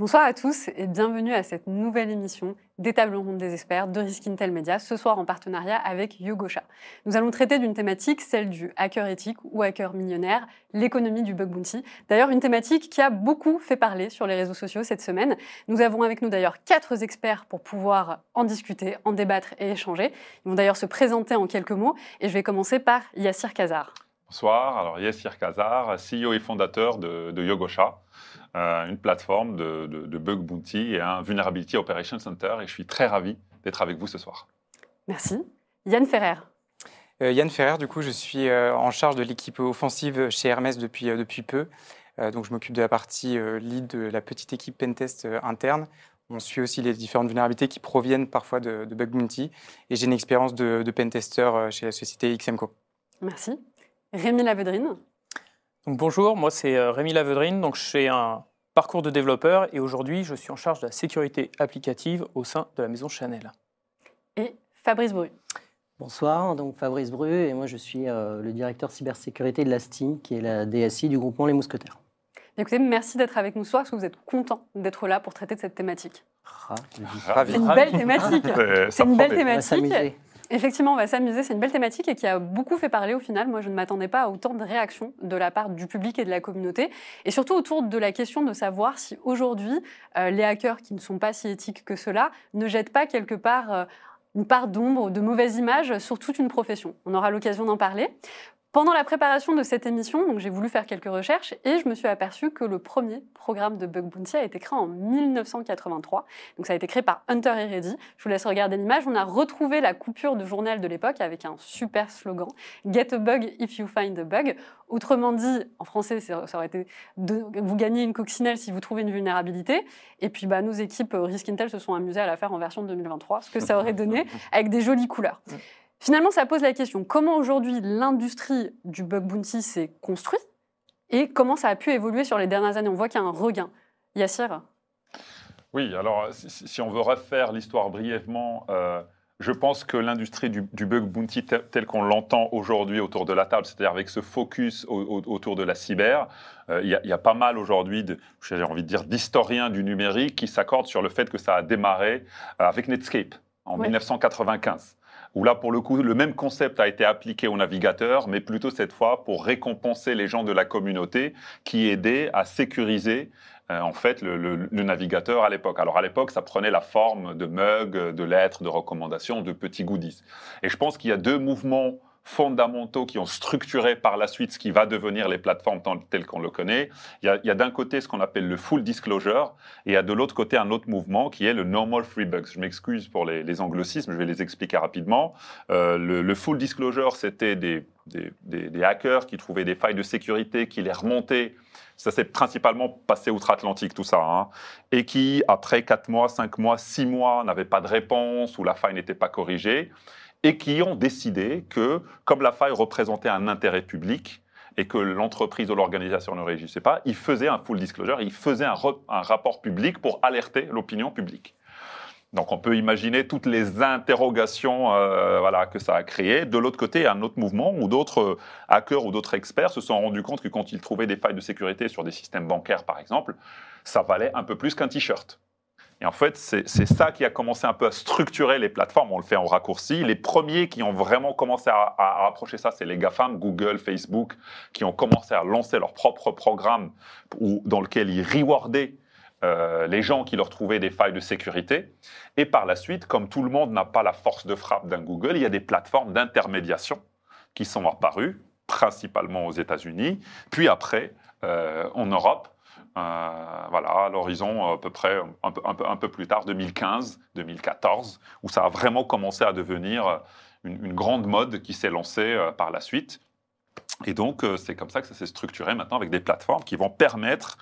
Bonsoir à tous et bienvenue à cette nouvelle émission des tables rondes des experts de Risk Intel Media, ce soir en partenariat avec Yogosha. Nous allons traiter d'une thématique, celle du hacker éthique ou hacker millionnaire, l'économie du bug bounty. D'ailleurs, une thématique qui a beaucoup fait parler sur les réseaux sociaux cette semaine. Nous avons avec nous d'ailleurs quatre experts pour pouvoir en discuter, en débattre et échanger. Ils vont d'ailleurs se présenter en quelques mots et je vais commencer par Yassir Kazar. Bonsoir, alors Yassir Kazar, CEO et fondateur de, de Yogosha. Euh, une plateforme de, bug bounty et un vulnerability operation center. Et je suis très ravi d'être avec vous ce soir. Merci. Yann Ferrer. Euh, Yann Ferrer, du coup, je suis euh, en charge de l'équipe offensive chez Hermès depuis, depuis peu. donc, je m'occupe de la partie lead de la petite équipe pentest interne. On suit aussi les différentes vulnérabilités qui proviennent parfois de, bug bounty. Et j'ai une expérience de, de pentester chez la société XMCO. Merci. Rémi Lavedrine bonjour, moi c'est euh, Rémi Lavedrine, donc je fais un parcours de développeur et aujourd'hui je suis en charge de la sécurité applicative au sein de la maison Chanel. Et Fabrice Bru. Bonsoir, donc Fabrice Bru et moi je suis euh, le directeur cybersécurité de la STIM qui est la DSI du groupement Les Mousquetaires. Écoutez, merci d'être avec nous ce soir, parce que vous êtes content d'être là pour traiter de cette thématique. C'est une belle thématique. C'est une belle thématique. Effectivement, on va s'amuser. C'est une belle thématique et qui a beaucoup fait parler au final. Moi, je ne m'attendais pas à autant de réactions de la part du public et de la communauté. Et surtout autour de la question de savoir si aujourd'hui, euh, les hackers qui ne sont pas si éthiques que cela ne jettent pas quelque part euh, une part d'ombre, de mauvaise image sur toute une profession. On aura l'occasion d'en parler. Pendant la préparation de cette émission, donc j'ai voulu faire quelques recherches et je me suis aperçu que le premier programme de Bug Bounty a été créé en 1983. Donc ça a été créé par Hunter et Reddy. Je vous laisse regarder l'image. On a retrouvé la coupure de journal de l'époque avec un super slogan Get a bug if you find a bug. Autrement dit, en français, ça aurait été de, vous gagnez une coccinelle si vous trouvez une vulnérabilité. Et puis bah, nos équipes euh, Risk Intel se sont amusées à la faire en version 2023, ce que ça aurait donné avec des jolies couleurs. Finalement, ça pose la question comment aujourd'hui l'industrie du bug bounty s'est construite et comment ça a pu évoluer sur les dernières années? On voit qu'il y a un regain. Yassir? Oui, alors si, on veut refaire l'histoire brièvement, euh, je pense que l'industrie du, bug bounty tel, qu'on l'entend aujourd'hui autour de la table, c'est-à-dire avec ce focus autour de la cyber, euh, il y, a pas mal aujourd'hui, j'ai envie de dire, d'historiens du numérique qui s'accordent sur le fait que ça a démarré euh, avec Netscape en 1995 où là, pour le coup, le même concept a été appliqué au navigateur, mais plutôt cette fois pour récompenser les gens de la communauté qui aidaient à sécuriser euh, en fait le, navigateur à l'époque. Alors à l'époque, ça prenait la forme de mugs, de lettres, de recommandations, de petits goodies. Et je pense qu'il y a deux mouvements fondamentaux qui ont structuré par la suite ce qui va devenir les plateformes telles qu'on le connaît. Il y a, d'un côté ce qu'on appelle le full disclosure et il y a de l'autre côté un autre mouvement qui est le normal free bugs. Je m'excuse pour les, anglicismes, je vais les expliquer rapidement. Euh, le, full disclosure, c'était des, des, hackers qui trouvaient des failles de sécurité, qui les remontaient. Ça s'est principalement passé outre-Atlantique, tout ça. Hein, et qui, après 4 mois, 5 mois, 6 mois, n'avaient pas de réponse ou la faille n'était pas corrigée et qui ont décidé que, comme la faille représentait un intérêt public et que l'entreprise ou l'organisation ne réagissait pas, ils faisaient un full disclosure, ils faisaient un, rapport public pour alerter l'opinion publique. Donc on peut imaginer toutes les interrogations euh, voilà, que ça a créé. De l'autre côté, un autre mouvement où d'autres hackers ou d'autres experts se sont rendus compte que quand ils trouvaient des failles de sécurité sur des systèmes bancaires, par exemple, ça valait un peu plus qu'un t-shirt. Et en fait, c'est ça qui a commencé un peu à structurer les plateformes. On le fait en raccourci. Les premiers qui ont vraiment commencé à, à approcher ça, c'est les GAFAM, Google, Facebook, qui ont commencé à lancer leur propre programme dans lequel ils rewardaient euh, les gens qui leur trouvaient des failles de sécurité. Et par la suite, comme tout le monde n'a pas la force de frappe d'un Google, il y a des plateformes d'intermédiation qui sont apparues, principalement aux États-Unis, puis après euh, en Europe, voilà, à l'horizon à peu près un peu, un peu, plus tard, 2015, 2014, où ça a vraiment commencé à devenir une, grande mode qui s'est lancée euh, par la suite. Et donc, euh, c'est comme ça que ça s'est structuré maintenant avec des plateformes qui vont permettre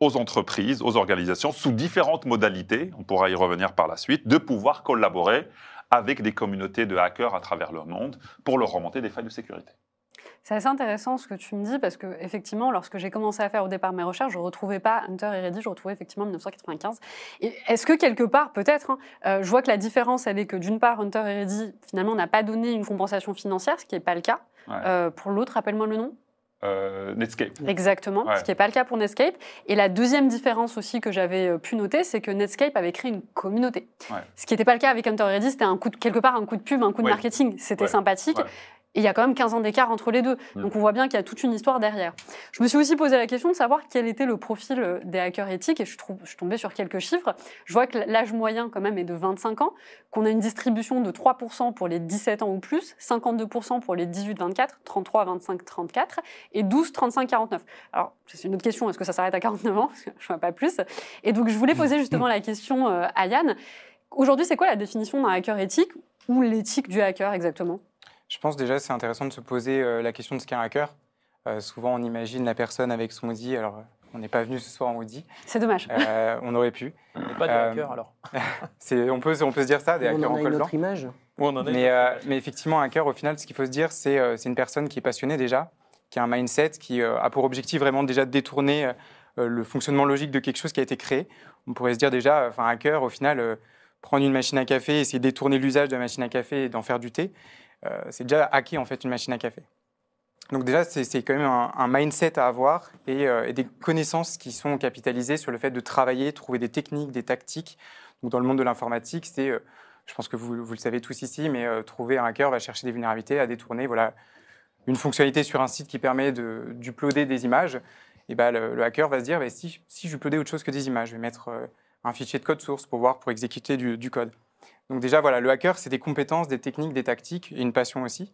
aux entreprises, aux organisations, sous différentes modalités, on pourra y revenir par la suite, de pouvoir collaborer avec des communautés de hackers à travers le monde pour leur remonter des failles de sécurité. C'est assez intéressant ce que tu me dis parce que effectivement, lorsque j'ai commencé à faire au départ mes recherches, je ne retrouvais pas Hunter et Reddy, je retrouvais effectivement 1995. Et est-ce que quelque part, peut-être, hein, euh, je vois que la différence, elle est que d'une part, Hunter et Reddy, finalement, n'a pas donné une compensation financière, ce qui n'est pas le cas. Euh, pour l'autre, rappelle-moi le nom. euh, Netscape. Exactement, ce qui n'est pas le cas pour Netscape. Et la deuxième différence aussi que j'avais pu noter, c'est que Netscape avait créé une communauté. Ce qui n'était pas le cas avec Hunter Ready, c'était un coup de, quelque part un coup de pub, un coup de marketing. C'était sympathique. Et il y a quand même 15 ans d'écart entre les deux. Donc on voit bien qu'il y a toute une histoire derrière. Je me suis aussi posé la question de savoir quel était le profil euh, des hackers éthiques et je, trouve, je suis tombée sur quelques chiffres. Je vois que l'âge moyen quand même est de 25 ans, qu'on a une distribution de 3% pour les 17 ans ou plus, 52% pour les 18-24, 33 25 34 et 12 35 49. Alors c'est une autre question, est-ce que ça s'arrête à 49 ans? Je vois pas plus. Et donc je voulais poser justement la question euh, à Yann. Aujourd'hui, c'est quoi la définition d'un hacker éthique? Ou l'éthique du hacker exactement? Je pense déjà c'est intéressant de se poser euh, la question de ce qu'est un hacker. Euh, souvent, on imagine la personne avec son Audi. Alors, on n'est pas venu ce soir en Audi. C'est dommage. Euh, on aurait pu. On n'est pas des hackers alors. on, peut, on peut se dire ça, des hackers en, en col blanc. image. on en mais, mais, effectivement, un hacker, au final, ce qu'il faut se dire, c'est une personne qui est passionnée déjà, qui a un mindset, qui a pour objectif vraiment déjà de détourner le fonctionnement logique de quelque chose qui a été créé. On pourrait se dire déjà, enfin, un hacker, au final, prendre une machine à café, essayer de détourner l'usage de la machine à café et d'en faire du thé. Euh, c'est déjà hacker en fait une machine à café. Donc déjà, c'est quand même un, mindset à avoir euh, et, des connaissances qui sont capitalisées sur le fait de travailler, trouver des techniques, des tactiques. Donc dans le monde de l'informatique, c'est, euh, je pense que vous, le savez tous ici, mais trouver un hacker va chercher des vulnérabilités à détourner. Voilà, une fonctionnalité sur un site qui permet d'uploader des images. Et ben, le, hacker va se dire, bah, si, si j'uploadais autre chose que des images, je vais mettre un fichier de code source pour voir, pour exécuter du code. Donc déjà, voilà, le hacker, c'est des compétences, des techniques, des tactiques et une passion aussi.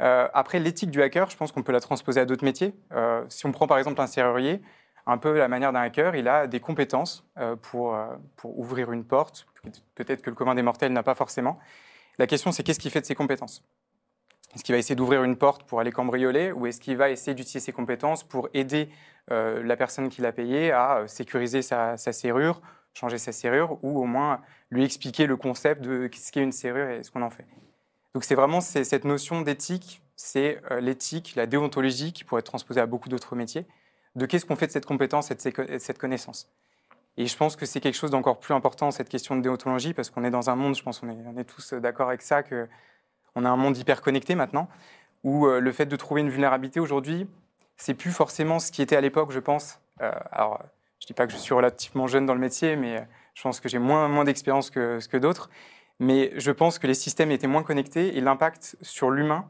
Euh, après, l'éthique du hacker, je pense qu'on peut la transposer à d'autres métiers. Euh, si on prend par exemple un serrurier, un peu la manière d'un hacker, il a des compétences euh, pour, ouvrir une porte, peut-être que le commun des mortels n'a pas forcément. La question, c'est qu'est-ce qu'il fait de ses compétences? Est-ce qu'il va essayer d'ouvrir une porte pour aller cambrioler ou est-ce qu'il va essayer d'utiliser ses compétences pour aider la personne qui l'a payé à sécuriser sa serrure, changer sa serrure ou au moins lui expliquer le concept de ce qu'est une serrure et ce qu'on en fait. Donc c'est vraiment cette notion d'éthique, c'est euh, l'éthique, la déontologie qui pourrait être transposée à beaucoup d'autres métiers, de qu'est-ce qu'on fait de cette compétence et de cette connaissance? Et je pense que c'est quelque chose d'encore plus important, cette question de déontologie, parce qu'on est dans un monde, je pense qu'on est, on est tous d'accord avec ça, qu'on a un monde hyper connecté maintenant, où euh, le fait de trouver une vulnérabilité aujourd'hui, c'est plus forcément ce qui était à l'époque, je pense. Euh, alors, je ne dis pas que je suis relativement jeune dans le métier, mais je pense que j'ai moins, d'expérience que, d'autres. Mais je pense que les systèmes étaient moins connectés et l'impact sur l'humain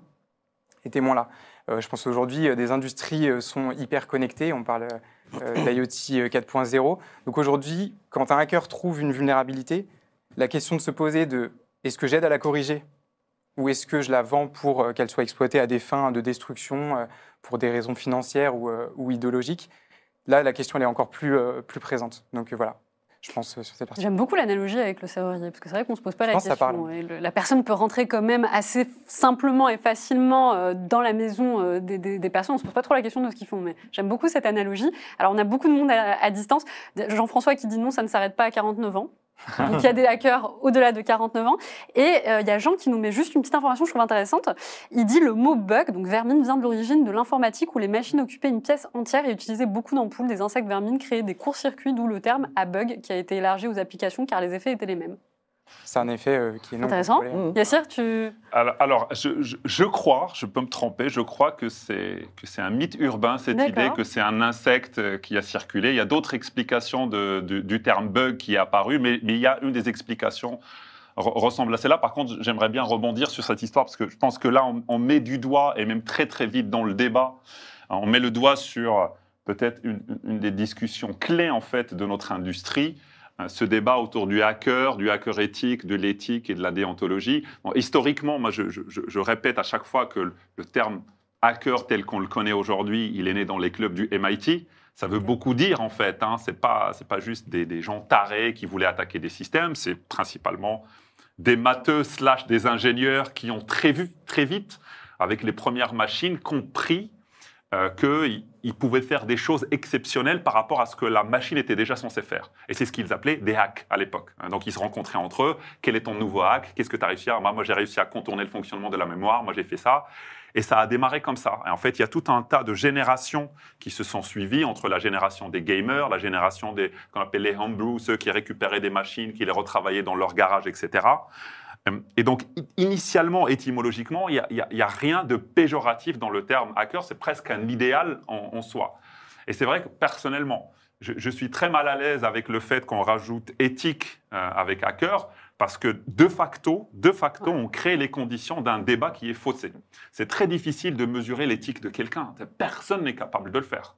était moins là. Euh, je pense qu'aujourd'hui, euh, des industries euh, sont hyper connectées. On parle d'IoT 4.0. Donc aujourd'hui, quand un hacker trouve une vulnérabilité, la question de se poser de est-ce que j'aide à la corriger? Ou est-ce que je la vends pour qu'elle soit exploitée à des fins de destruction, pour des raisons financières ou idéologiques? Là, la question elle est encore plus, plus présente. Donc voilà je pense, euh, sur cette partie. J'aime beaucoup l'analogie avec le serrurier, parce que c'est vrai qu'on ne se pose pas la question. Et la personne peut rentrer quand même assez simplement et facilement euh, dans la maison euh, des, personnes. On ne se pose pas trop la question de ce qu'ils font, mais j'aime beaucoup cette analogie. Alors, on a beaucoup de monde à, à distance. Jean-François qui dit non, ça ne s'arrête pas à 49 ans. Donc il y a des hackers au-delà de 49 ans. Et euh, il y a Jean qui nous met juste une petite information, je trouve intéressante. Il dit le mot bug, donc vermine, vient de l'origine de l'informatique où les machines occupaient une pièce entière et utilisaient beaucoup d'ampoules. Des insectes vermines créaient des courts-circuits, d'où le terme à bug qui a été élargi aux applications car les effets étaient les mêmes. C'est un effet euh, qui est non Intéressant. Mmh. Yassir, tu... Alors, je, crois, je peux me tromper, je crois que c'est un mythe urbain, cette idée que c'est un insecte euh, qui a circulé. Il y a d'autres explications de, du terme bug qui est apparu, mais, mais il y a une des explications ressemble à celle-là. Par contre, j'aimerais bien rebondir sur cette histoire parce que je pense que là, on, met du doigt, et même très très vite dans le débat, hein, on met le doigt sur peut-être une, une, des discussions clés en fait de notre industrie, ce débat autour du hacker, du hacker éthique, de l'éthique et de la déontologie. historiquement, moi, je, répète à chaque fois que le, terme hacker tel qu'on le connaît aujourd'hui, il est né dans les clubs du MIT. Ça veut beaucoup dire en fait. Hein. C'est pas c'est pas juste des, gens tarés qui voulaient attaquer des systèmes. C'est principalement des matheux slash des ingénieurs qui ont très, très vite, avec les premières machines, compris euh, qu'ils pouvaient faire des choses exceptionnelles par rapport à ce que la machine était déjà censée faire. Et c'est ce qu'ils appelaient des hacks à l'époque. Hein, donc ils se rencontraient entre eux. Quel est ton nouveau hack? Qu'est-ce que tu as réussi à... Moi, j'ai réussi à contourner le fonctionnement de la mémoire. Moi, j'ai fait ça. Et ça a démarré comme ça. Et en fait, il y a tout un tas de générations qui se sont suivies entre la génération des gamers, la génération des qu'on appelle les homebrew, ceux qui récupéraient des machines, qui les retravaillaient dans leur garage, etc. Et donc, initialement, étymologiquement, il n'y a, rien de péjoratif dans le terme hacker, c'est presque un idéal en, soi. Et c'est vrai que personnellement, je, suis très mal à l'aise avec le fait qu'on rajoute éthique euh, avec hacker, parce que de facto, de facto, on crée les conditions d'un débat qui est faussé. C'est très difficile de mesurer l'éthique de quelqu'un. Personne n'est capable de le faire.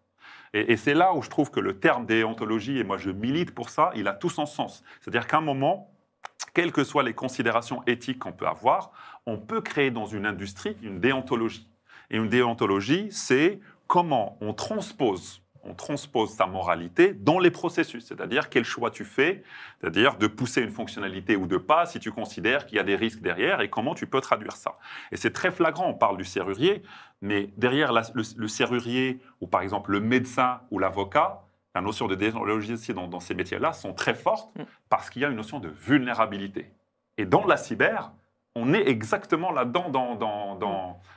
Et, et c'est là où je trouve que le terme déontologie, et moi je milite pour ça, il a tout son sens. C'est-à-dire qu'à un moment, quelles que soient les considérations éthiques qu'on peut avoir, on peut créer dans une industrie une déontologie. Et une déontologie, c'est comment on transpose on transpose sa moralité dans les processus, c'est-à-dire quel choix tu fais, c'est-à-dire de pousser une fonctionnalité ou de pas si tu considères qu'il y a des risques derrière et comment tu peux traduire ça. Et c'est très flagrant, on parle du serrurier, mais derrière le, serrurier ou par exemple le médecin ou l'avocat, la notion de déontologie dans, dans ces métiers-là sont très fortes mm. parce qu'il y a une notion de vulnérabilité. Et dans la cyber, on est exactement là-dedans dans,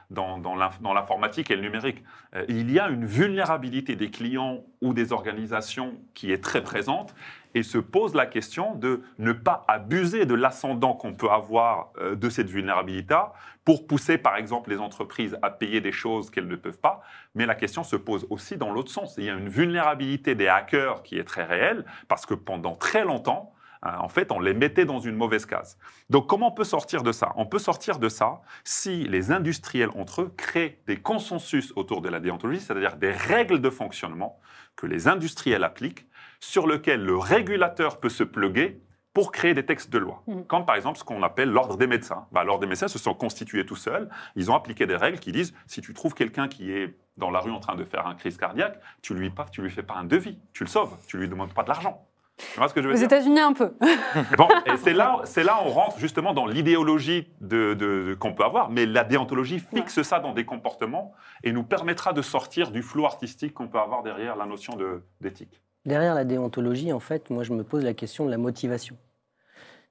dans, dans, l'informatique et le numérique. Euh, il y a une vulnérabilité des clients ou des organisations qui est très présente et se pose la question de ne pas abuser de l'ascendant qu'on peut avoir euh, de cette vulnérabilité pour pousser, par exemple, les entreprises à payer des choses qu'elles ne peuvent pas. Mais la question se pose aussi dans l'autre sens. Il y a une vulnérabilité des hackers qui est très réelle parce que pendant très longtemps, euh, en fait, on les mettait dans une mauvaise case. Donc, comment on peut sortir de ça? On peut sortir de ça si les industriels entre eux créent des consensus autour de la déontologie, c'est-à-dire des règles de fonctionnement que les industriels appliquent, sur lesquelles le régulateur peut se pluguer pour créer des textes de loi. Mm. Comme par exemple ce qu'on appelle l'ordre des médecins. Bah, l'ordre des médecins se sont constitués tout seuls. Ils ont appliqué des règles qui disent si tu trouves quelqu'un qui est dans la rue en train de faire un crise cardiaque, tu lui pas, tu lui fais pas un devis, tu le sauves, tu lui demandes pas de l'argent. Tu vois ce que je veux Aux États-Unis, un peu. bon, et c'est là, c'est là on rentre justement dans l'idéologie de, qu'on peut avoir, mais la déontologie fixe ça dans des comportements et nous permettra de sortir du flou artistique qu'on peut avoir derrière la notion d'éthique. Derrière la déontologie, en fait, moi, je me pose la question de la motivation.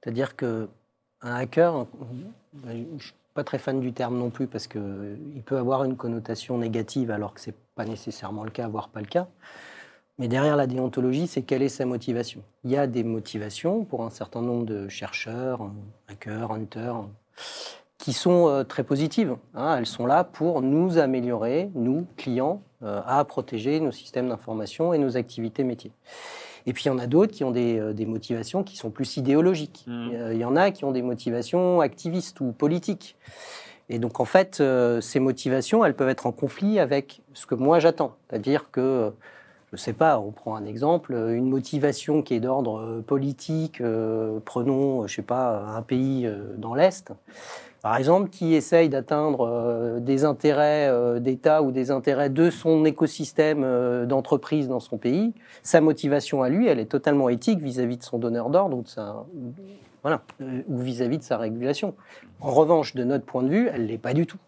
C'est-à-dire que un hacker, je ne suis pas très fan du terme non plus parce qu'il peut avoir une connotation négative alors que ce n'est pas nécessairement le cas, voire pas le cas. Mais derrière la déontologie, c'est quelle est sa motivation? Il y a des motivations pour un certain nombre de chercheurs, hackers, hunters, qui sont euh, très positives. Hein. Elles sont là pour nous améliorer, nous, clients, à protéger nos systèmes d'information et nos activités métiers. Et puis il y en a d'autres qui ont des, euh, motivations qui sont plus idéologiques. Mmh. Il y en a qui ont des motivations activistes ou politiques. Et donc en fait, ces motivations, elles peuvent être en conflit avec ce que moi j'attends. C'est-à-dire que je ne sais pas, on prend un exemple, une motivation qui est d'ordre euh, politique, euh, prenons, je ne sais pas, un pays euh, dans l'Est, par exemple, qui essaye d'atteindre des intérêts d'État ou des intérêts de son écosystème d'entreprise dans son pays, sa motivation à lui, elle est totalement éthique vis-à-vis de son donneur d'ordre ou, voilà, ou vis-à-vis de sa régulation. En revanche, de notre point de vue, elle l'est pas du tout.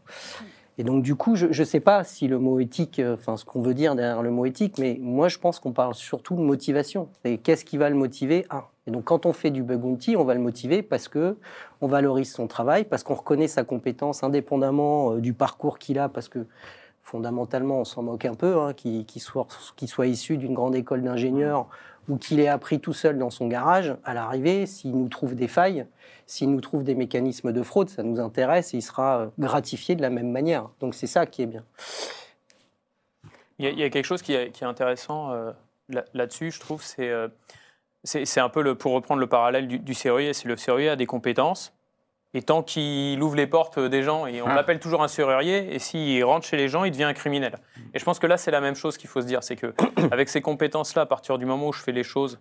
Et donc, du coup, je ne sais pas si le mot éthique, euh, enfin, ce qu'on veut dire derrière le mot éthique, mais moi, je pense qu'on parle surtout de motivation. Et qu'est-ce qui va le motiver? Un. Et donc, quand on fait du bug bounty, on va le motiver parce que on valorise son travail, parce qu'on reconnaît sa compétence indépendamment euh, du parcours qu'il a, parce que fondamentalement, on s'en moque un peu, hein, qu'il soit, issu d'une grande école d'ingénieurs ou qu'il ait appris tout seul dans son garage, à l'arrivée, s'il nous trouve des failles, s'il nous trouve des mécanismes de fraude, ça nous intéresse et il sera euh, gratifié de la même manière. Donc c'est ça qui est bien. Il y a, quelque chose qui est, intéressant euh, là-dessus, je trouve, euh, c'est un peu le, pour reprendre le parallèle du, du serrurier, c'est le serrurier a des compétences, et tant qu'il ouvre les portes des gens, et on ah. l'appelle toujours un serrurier, et s'il rentre chez les gens, il devient un criminel. Et je pense que là, c'est la même chose qu'il faut se dire, c'est que avec ces compétences-là, à partir du moment où je fais les choses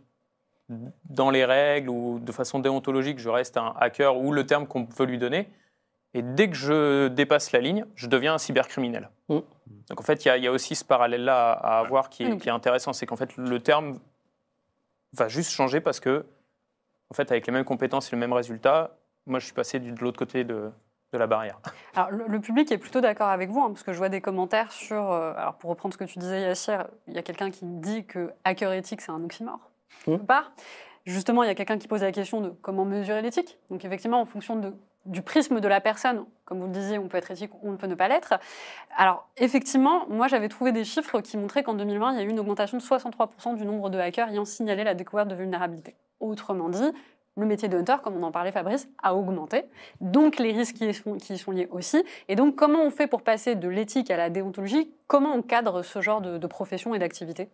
dans les règles ou de façon déontologique, je reste un hacker ou le terme qu'on veut lui donner. Et dès que je dépasse la ligne, je deviens un cybercriminel. Mm. Donc en fait, il y, a aussi ce parallèle-là à, avoir qui est, qui est intéressant. C'est qu'en fait, le terme va juste changer parce que, en fait, avec les mêmes compétences et le même résultat, moi, je suis passé de l'autre côté de, de la barrière. Alors, le, public est plutôt d'accord avec vous, hein, parce que je vois des commentaires sur. Euh, alors, pour reprendre ce que tu disais, Yassir, il y a quelqu'un qui dit que hacker éthique, c'est un oxymore. Mmh. Part. Justement, il y a quelqu'un qui pose la question de comment mesurer l'éthique. Donc, effectivement, en fonction de, du prisme de la personne, comme vous le disiez, on peut être éthique, on ne peut ne pas l'être. Alors, effectivement, moi, j'avais trouvé des chiffres qui montraient qu'en 2020, il y a eu une augmentation de 63% du nombre de hackers ayant signalé la découverte de vulnérabilité. Autrement dit, le métier de hunter, comme on en parlait Fabrice, a augmenté. Donc les risques qui y sont liés aussi. Et donc comment on fait pour passer de l'éthique à la déontologie? Comment on cadre ce genre de, profession et d'activité?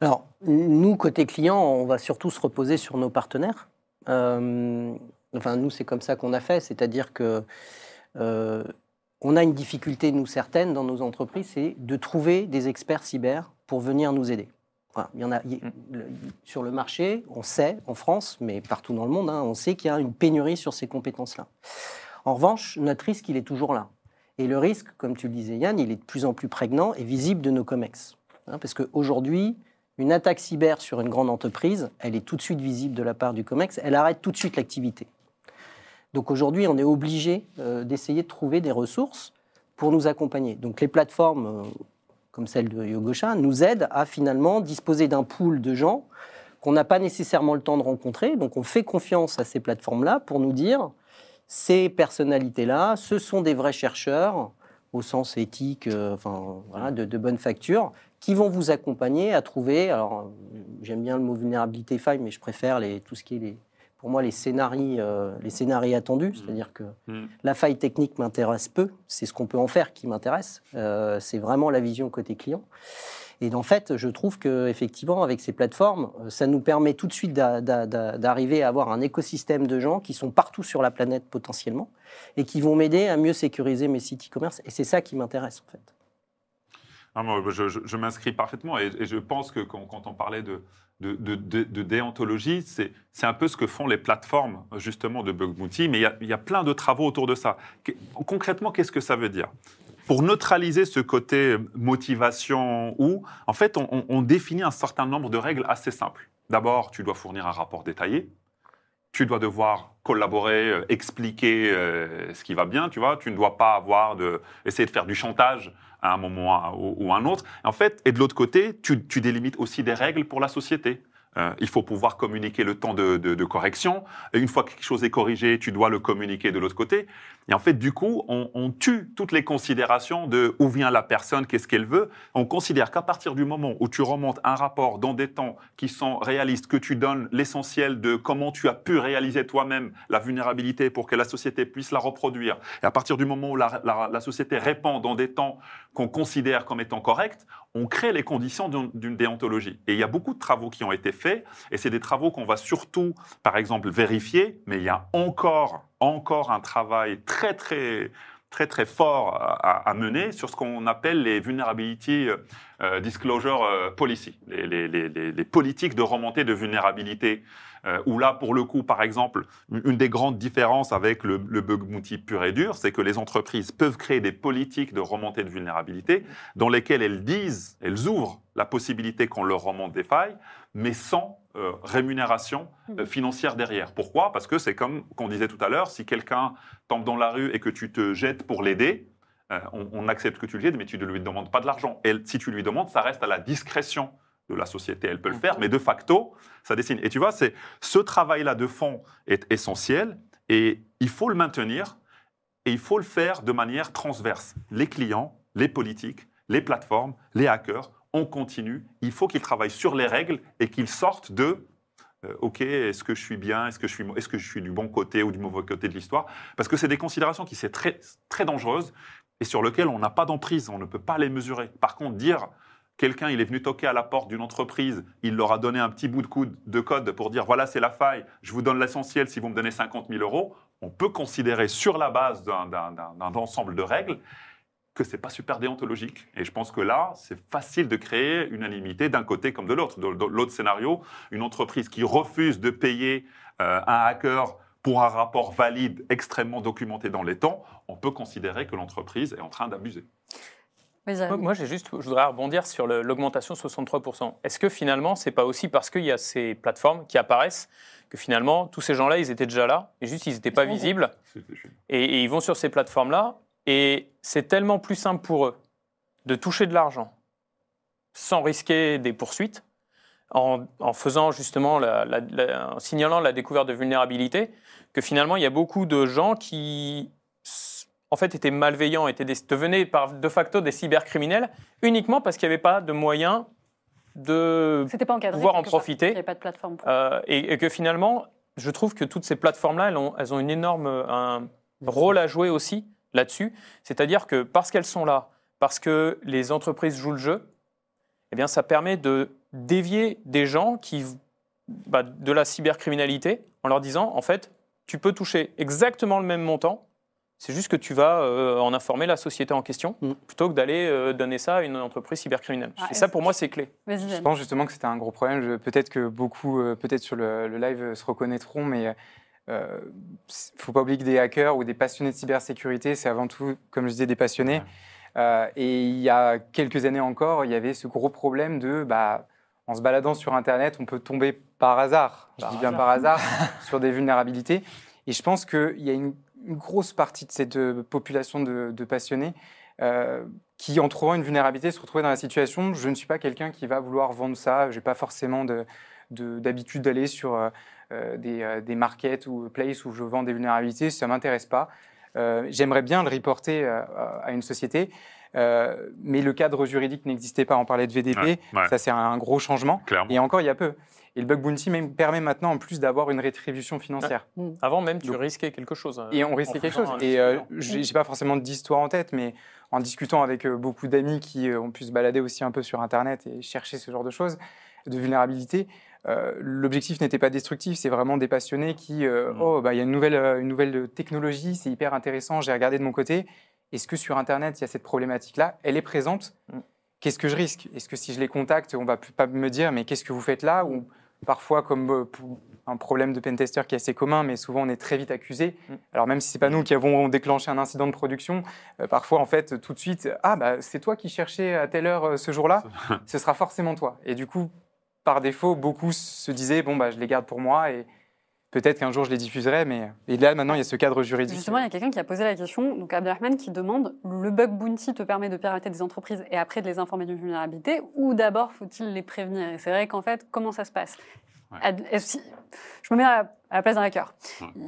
Alors, nous, côté client, on va surtout se reposer sur nos partenaires. Euh, enfin, nous, c'est comme ça qu'on a fait, c'est-à-dire que euh, on a une difficulté, nous certaines, dans nos entreprises, c'est de trouver des experts cyber pour venir nous aider. sur le marché, on sait en France, mais partout dans le monde, hein, on sait qu'il y a une pénurie sur ces compétences-là. En revanche, notre risque, il est toujours là. Et le risque, comme tu le disais Yann, il est de plus en plus prégnant et visible de nos COMEX. Hein, parce qu'aujourd'hui, une attaque cyber sur une grande entreprise, elle est tout de suite visible de la part du COMEX, elle arrête tout de suite l'activité. Donc aujourd'hui, on est obligé euh, d'essayer de trouver des ressources pour nous accompagner. Donc les plateformes euh, comme celle de Yogosha nous aident à finalement disposer d'un pool de gens qu'on n'a pas nécessairement le temps de rencontrer. Donc on fait confiance à ces plateformes-là pour nous dire ces personnalités-là, ce sont des vrais chercheurs au sens éthique, euh, de, bonne facture, qui vont vous accompagner à trouver. Alors, j'aime bien le mot vulnérabilité faille, mais je préfère tout ce qui est les, pour moi les scénarios, euh, les scénarios attendus, mmh. c'est-à-dire que mmh. la faille technique m'intéresse peu, c'est ce qu'on peut en faire qui m'intéresse, euh, c'est vraiment la vision côté client. Et en fait, je trouve que effectivement, avec ces plateformes, euh, ça nous permet tout de suite d'arriver à avoir un écosystème de gens qui sont partout sur la planète potentiellement et qui vont m'aider à mieux sécuriser mes sites e-commerce. Et c'est ça qui m'intéresse en fait. je, m'inscris parfaitement et, je pense que quand on parlait de, de, déontologie, c'est un peu ce que font les plateformes justement de bug bounty, mais il y, a, plein de travaux autour de ça. Concrètement, qu'est-ce que ça veut dire? Pour neutraliser ce côté motivation ou, en fait, on, définit un certain nombre de règles assez simples. D'abord, tu dois fournir un rapport détaillé. Tu dois devoir collaborer, euh, expliquer euh, ce qui va bien, tu vois. Tu ne dois pas avoir de, essayer de faire du chantage à un moment ou, à un autre. En fait, et de l'autre côté, tu, délimites aussi des règles pour la société. Euh, il faut pouvoir communiquer le temps de, correction. une fois que quelque chose est corrigé, tu dois le communiquer de l'autre côté. Et en fait, du coup, on, tue toutes les considérations de où vient la personne, qu'est-ce qu'elle veut. On considère qu'à partir du moment où tu remontes un rapport dans des temps qui sont réalistes, que tu donnes l'essentiel de comment tu as pu réaliser toi-même la vulnérabilité pour que la société puisse la reproduire, et à partir du moment où la, la société répond dans des temps qu'on considère comme étant corrects, on crée les conditions d'une déontologie. Et il y a beaucoup de travaux qui ont été faits, et c'est des travaux qu'on va surtout, par exemple, vérifier, mais il y a encore, encore un travail très, très, très, très fort à, mener sur ce qu'on appelle les vulnerability euh, disclosure euh, policy, les, politiques de remontée de vulnérabilité. Euh, où là, pour le coup, par exemple, une des grandes différences avec le, bug bounty pur et dur, c'est que les entreprises peuvent créer des politiques de remontée de vulnérabilité dans lesquelles elles disent, elles ouvrent la possibilité qu'on leur remonte des failles, mais sans euh, rémunération euh, mmh. financière derrière. Pourquoi? Parce que c'est comme qu'on disait tout à l'heure, si quelqu'un tombe dans la rue et que tu te jettes pour l'aider, on, on, accepte que tu le mais tu ne lui demandes pas de l'argent. Et si tu lui demandes, ça reste à la discrétion de la société, elle peut le faire, mais de facto, ça dessine. Et tu vois, c'est ce travail-là de fond est essentiel et il faut le maintenir et il faut le faire de manière transverse. Les clients, les politiques, les plateformes, les hackers, on continue. Il faut qu'ils travaillent sur les règles et qu'ils sortent de euh, OK, est-ce que je suis bien Est-ce que je suis, est-ce que je suis du bon côté ou du mauvais côté de l'histoire? Parce que c'est des considérations qui sont très, très dangereuses et sur lesquelles on n'a pas d'emprise, on ne peut pas les mesurer. Par contre, dire quelqu'un il est venu toquer à la porte d'une entreprise, il leur a donné un petit bout de code pour dire voilà c'est la faille, je vous donne l'essentiel si vous me donnez 50 000 euros, on peut considérer sur la base d'un ensemble de règles que c'est pas super déontologique. Et je pense que là, c'est facile de créer une unanimité d'un côté comme de l'autre. Dans l'autre scénario, une entreprise qui refuse de payer euh, un hacker pour un rapport valide, extrêmement documenté dans les temps, on peut considérer que l'entreprise est en train d'abuser. Moi, j'ai juste, je voudrais rebondir sur l'augmentation 63%. Est-ce que finalement, c'est pas aussi parce qu'il y a ces plateformes qui apparaissent que finalement, tous ces gens-là, ils étaient déjà là, et juste ils n'étaient pas visibles, et, ils vont sur ces plateformes-là, et c'est tellement plus simple pour eux de toucher de l'argent sans risquer des poursuites, en, faisant justement, en signalant la découverte de vulnérabilité, que finalement, il y a beaucoup de gens qui en fait, étaient malveillants, étaient devenaient par, de facto des cybercriminels uniquement parce qu'il n'y avait pas de moyens de pas pouvoir en profiter. Il n'y avait pas de plateforme. Euh, et, que finalement, je trouve que toutes ces plateformes-là, elles ont, elles ont une énorme, un rôle à jouer aussi là-dessus. C'est-à-dire que parce qu'elles sont là, parce que les entreprises jouent le jeu, eh bien, ça permet de dévier des gens qui, bah, de la cybercriminalité en leur disant, en fait, tu peux toucher exactement le même montant, c'est juste que tu vas euh, en informer la société en question mm. plutôt que d'aller euh, donner ça à une entreprise cybercriminelle. et ça, pour moi, c'est clé. Je pense justement que c'était un gros problème. Peut-être que beaucoup, euh, peut-être sur le, le, live, se reconnaîtront, mais il ne faut pas oublier que des hackers ou des passionnés de cybersécurité, c'est avant tout, comme je disais, des passionnés. et il y a quelques années encore, il y avait ce gros problème de, bah, en se baladant sur Internet, on peut tomber par hasard, je dis bien par hasard, sur des vulnérabilités. Et je pense qu'il y a une une grosse partie de cette euh, population de, passionnés euh, qui, en trouvant une vulnérabilité, se retrouvaient dans la situation je ne suis pas quelqu'un qui va vouloir vendre ça, je n'ai pas forcément d'habitude d'aller sur euh, des, des, markets ou places où je vends des vulnérabilités, ça ne m'intéresse pas. J'aimerais bien le reporter à une société, mais le cadre juridique n'existait pas. On parlait de VDP, ça c'est un gros changement. Et encore, il y a peu. Et le bug bounty même permet maintenant en plus d'avoir une rétribution financière. Mm. Avant même, tu risquais quelque chose. Et on risquait quelque chose. Et euh, je j'ai pas forcément d'histoire en tête, mais en discutant avec euh, beaucoup d'amis qui euh, ont pu se balader aussi un peu sur Internet et chercher ce genre de choses, de vulnérabilité, l'objectif n'était pas destructif, c'est vraiment des passionnés qui, mm. oh, bah, il y a une nouvelle, une nouvelle technologie, c'est hyper intéressant, j'ai regardé de mon côté. Est-ce que sur Internet, il y a cette problématique-là? Elle est présente. Mm. Qu'est-ce que je risque? Est-ce que si je les contacte, on va pas me dire, mais qu'est-ce que vous faites là? Ou parfois comme euh, un problème de pentester qui est assez commun, mais souvent on est très vite accusé. Mm. Alors même si c'est pas nous qui avons déclenché un incident de production, euh, parfois en fait tout de suite, ah bah c'est toi qui cherchais à telle heure euh, ce jour-là, ce sera forcément toi. Et du coup, par défaut, beaucoup se disaient bon bah je les garde pour moi et peut-être qu'un jour je les diffuserai, mais et là maintenant il y a ce cadre juridique. Justement, il y a quelqu'un qui a posé la question, donc Abdelrahman, qui demande le bug bounty te permet de pirater des entreprises et après de les informer d'une vulnérabilité, ou d'abord faut-il les prévenir? Et c'est vrai qu'en fait, comment ça se passe? Je me mets à la place d'un hacker.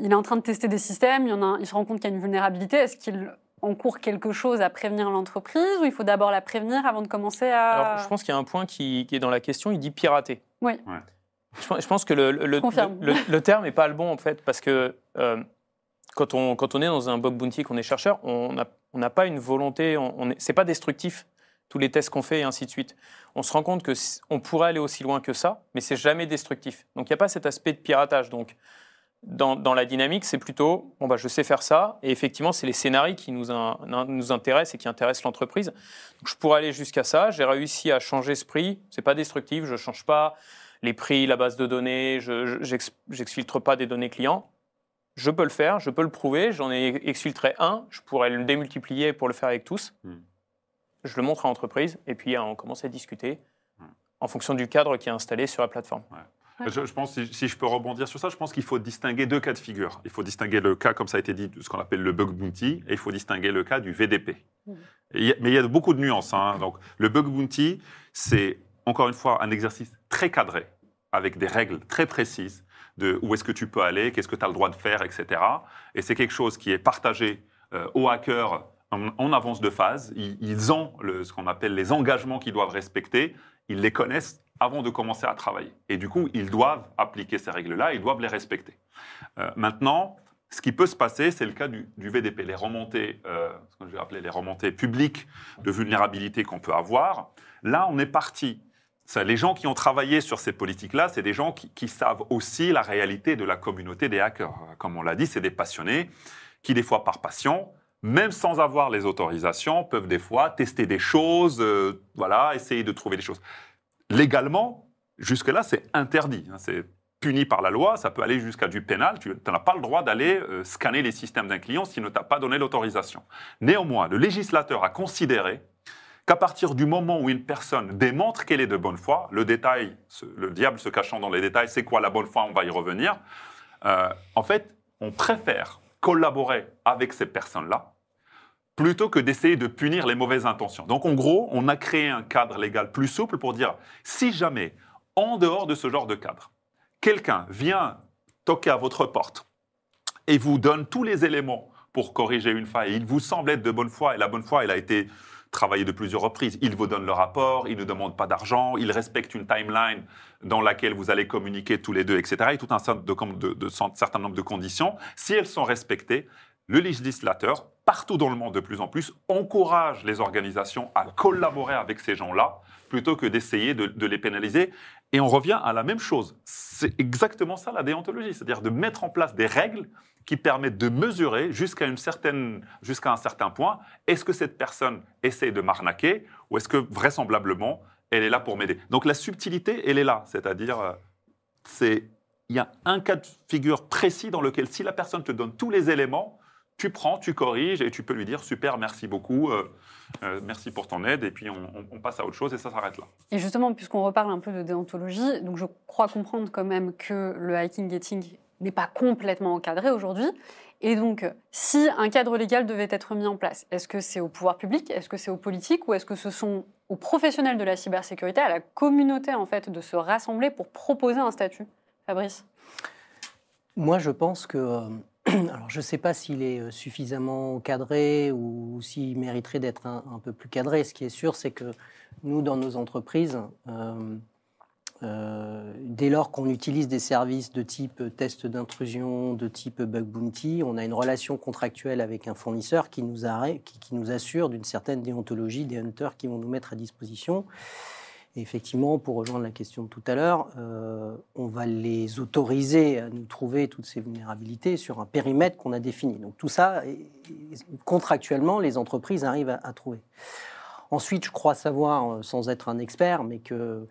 Il est en train de tester des systèmes, il, y en a il se rend compte qu'il y a une vulnérabilité. Est-ce qu'il encourt quelque chose à prévenir l'entreprise ou il faut d'abord la prévenir avant de commencer à... Alors, je pense qu'il y a un point qui, qui, est dans la question, il dit pirater. Oui. Je, pense que le, le, terme n'est pas le bon, en fait, parce que euh, quand, on, quand on est dans un bug bounty, qu'on est chercheur, on n'a on pas une volonté, on, c'est pas destructif, tous les tests qu'on fait et ainsi de suite. On se rend compte qu'on pourrait aller aussi loin que ça, mais c'est jamais destructif. Donc il n'y a pas cet aspect de piratage. Donc dans, dans la dynamique, c'est plutôt, bon, bah, je sais faire ça, et effectivement, c'est les scénarios qui nous, nous intéressent et qui intéressent l'entreprise. je pourrais aller jusqu'à ça, j'ai réussi à changer ce prix, c'est pas destructif, je ne change pas les prix, la base de données, je n'exfiltre pas des données clients. Je peux le faire, je peux le prouver, j'en ai exfiltré un, je pourrais le démultiplier pour le faire avec tous. Hmm. Je le montre à l'entreprise et puis on commence à discuter hmm. en fonction du cadre qui est installé sur la plateforme. Je, pense, si, je peux rebondir sur ça, je pense qu'il faut distinguer deux cas de figure. Il faut distinguer le cas, comme ça a été dit, de ce qu'on appelle le bug bounty, et il faut distinguer le cas du VDP. Hmm. mais il y a beaucoup de nuances. Hein. Donc, le bug bounty, c'est encore une fois, un exercice très cadré, avec des règles très précises de où est-ce que tu peux aller, qu'est-ce que tu as le droit de faire, etc. Et c'est quelque chose qui est partagé euh, aux hackers en, avance de phase. Ils, ont ce qu'on appelle les engagements qu'ils doivent respecter. Ils les connaissent avant de commencer à travailler. Et du coup, ils doivent appliquer ces règles-là, ils doivent les respecter. Euh, maintenant, ce qui peut se passer, c'est le cas du, VDP, les remontées, euh, ce que je vais appeler les remontées publiques de vulnérabilité qu'on peut avoir. Là, on est parti les gens qui ont travaillé sur ces politiques-là, c'est des gens qui, savent aussi la réalité de la communauté des hackers. Comme on l'a dit, c'est des passionnés qui, des fois par passion, même sans avoir les autorisations, peuvent des fois tester des choses, euh, voilà, essayer de trouver des choses. Légalement, jusque-là, c'est interdit. Hein, c'est puni par la loi, ça peut aller jusqu'à du pénal. Tu n'as pas le droit d'aller euh, scanner les systèmes d'un client s'il ne t'a pas donné l'autorisation. Néanmoins, le législateur a considéré qu'à partir du moment où une personne démontre qu'elle est de bonne foi, le détail, le diable se cachant dans les détails, c'est quoi la bonne foi, on va y revenir, euh, en fait, on préfère collaborer avec ces personnes-là plutôt que d'essayer de punir les mauvaises intentions. Donc en gros, on a créé un cadre légal plus souple pour dire, si jamais, en dehors de ce genre de cadre, quelqu'un vient toquer à votre porte et vous donne tous les éléments pour corriger une faille, il vous semble être de bonne foi et la bonne foi, elle a été travailler de plusieurs reprises. Ils vous donnent le rapport, ils ne demandent pas d'argent, ils respectent une timeline dans laquelle vous allez communiquer tous les deux, etc. Et tout un certain nombre de conditions. Si elles sont respectées, le législateur, partout dans le monde de plus en plus, encourage les organisations à collaborer avec ces gens-là plutôt que d'essayer de, les pénaliser. Et on revient à la même chose. C'est exactement ça la déontologie, c'est-à-dire de mettre en place des règles qui permettent de mesurer jusqu'à jusqu'à un certain point, est-ce que cette personne essaie de m'arnaquer ou est-ce que vraisemblablement elle est là pour m'aider? Donc la subtilité, elle est là, c'est-à-dire euh, c'est il y a un cas de figure précis dans lequel si la personne te donne tous les éléments, tu prends, tu corriges et tu peux lui dire super, merci beaucoup, euh, euh, merci pour ton aide, et puis on, passe à autre chose et ça s'arrête là. Et justement, puisqu'on reparle un peu de déontologie, donc je crois comprendre quand même que le hiking getting n'est pas complètement encadré aujourd'hui. Et donc, si un cadre légal devait être mis en place, est-ce que c'est au pouvoir public, est-ce que c'est aux politiques, ou est-ce que ce sont aux professionnels de la cybersécurité, à la communauté en fait, de se rassembler pour proposer un statut? Fabrice? Moi, je pense que euh, Alors, je ne sais pas s'il est euh, suffisamment cadré ou s'il mériterait d'être un, peu plus cadré. Ce qui est sûr, c'est que nous, dans nos entreprises, euh, euh, dès lors qu'on utilise des services de type test d'intrusion, de type bug bounty, on a une relation contractuelle avec un fournisseur qui nous, qui nous assure d'une certaine déontologie des hunters qui vont nous mettre à disposition effectivement, pour rejoindre la question de tout à l'heure, euh, on va les autoriser à nous trouver toutes ces vulnérabilités sur un périmètre qu'on a défini. Donc tout ça, contractuellement, les entreprises arrivent à, trouver. Ensuite, je crois savoir, euh, sans être un expert, mais que euh,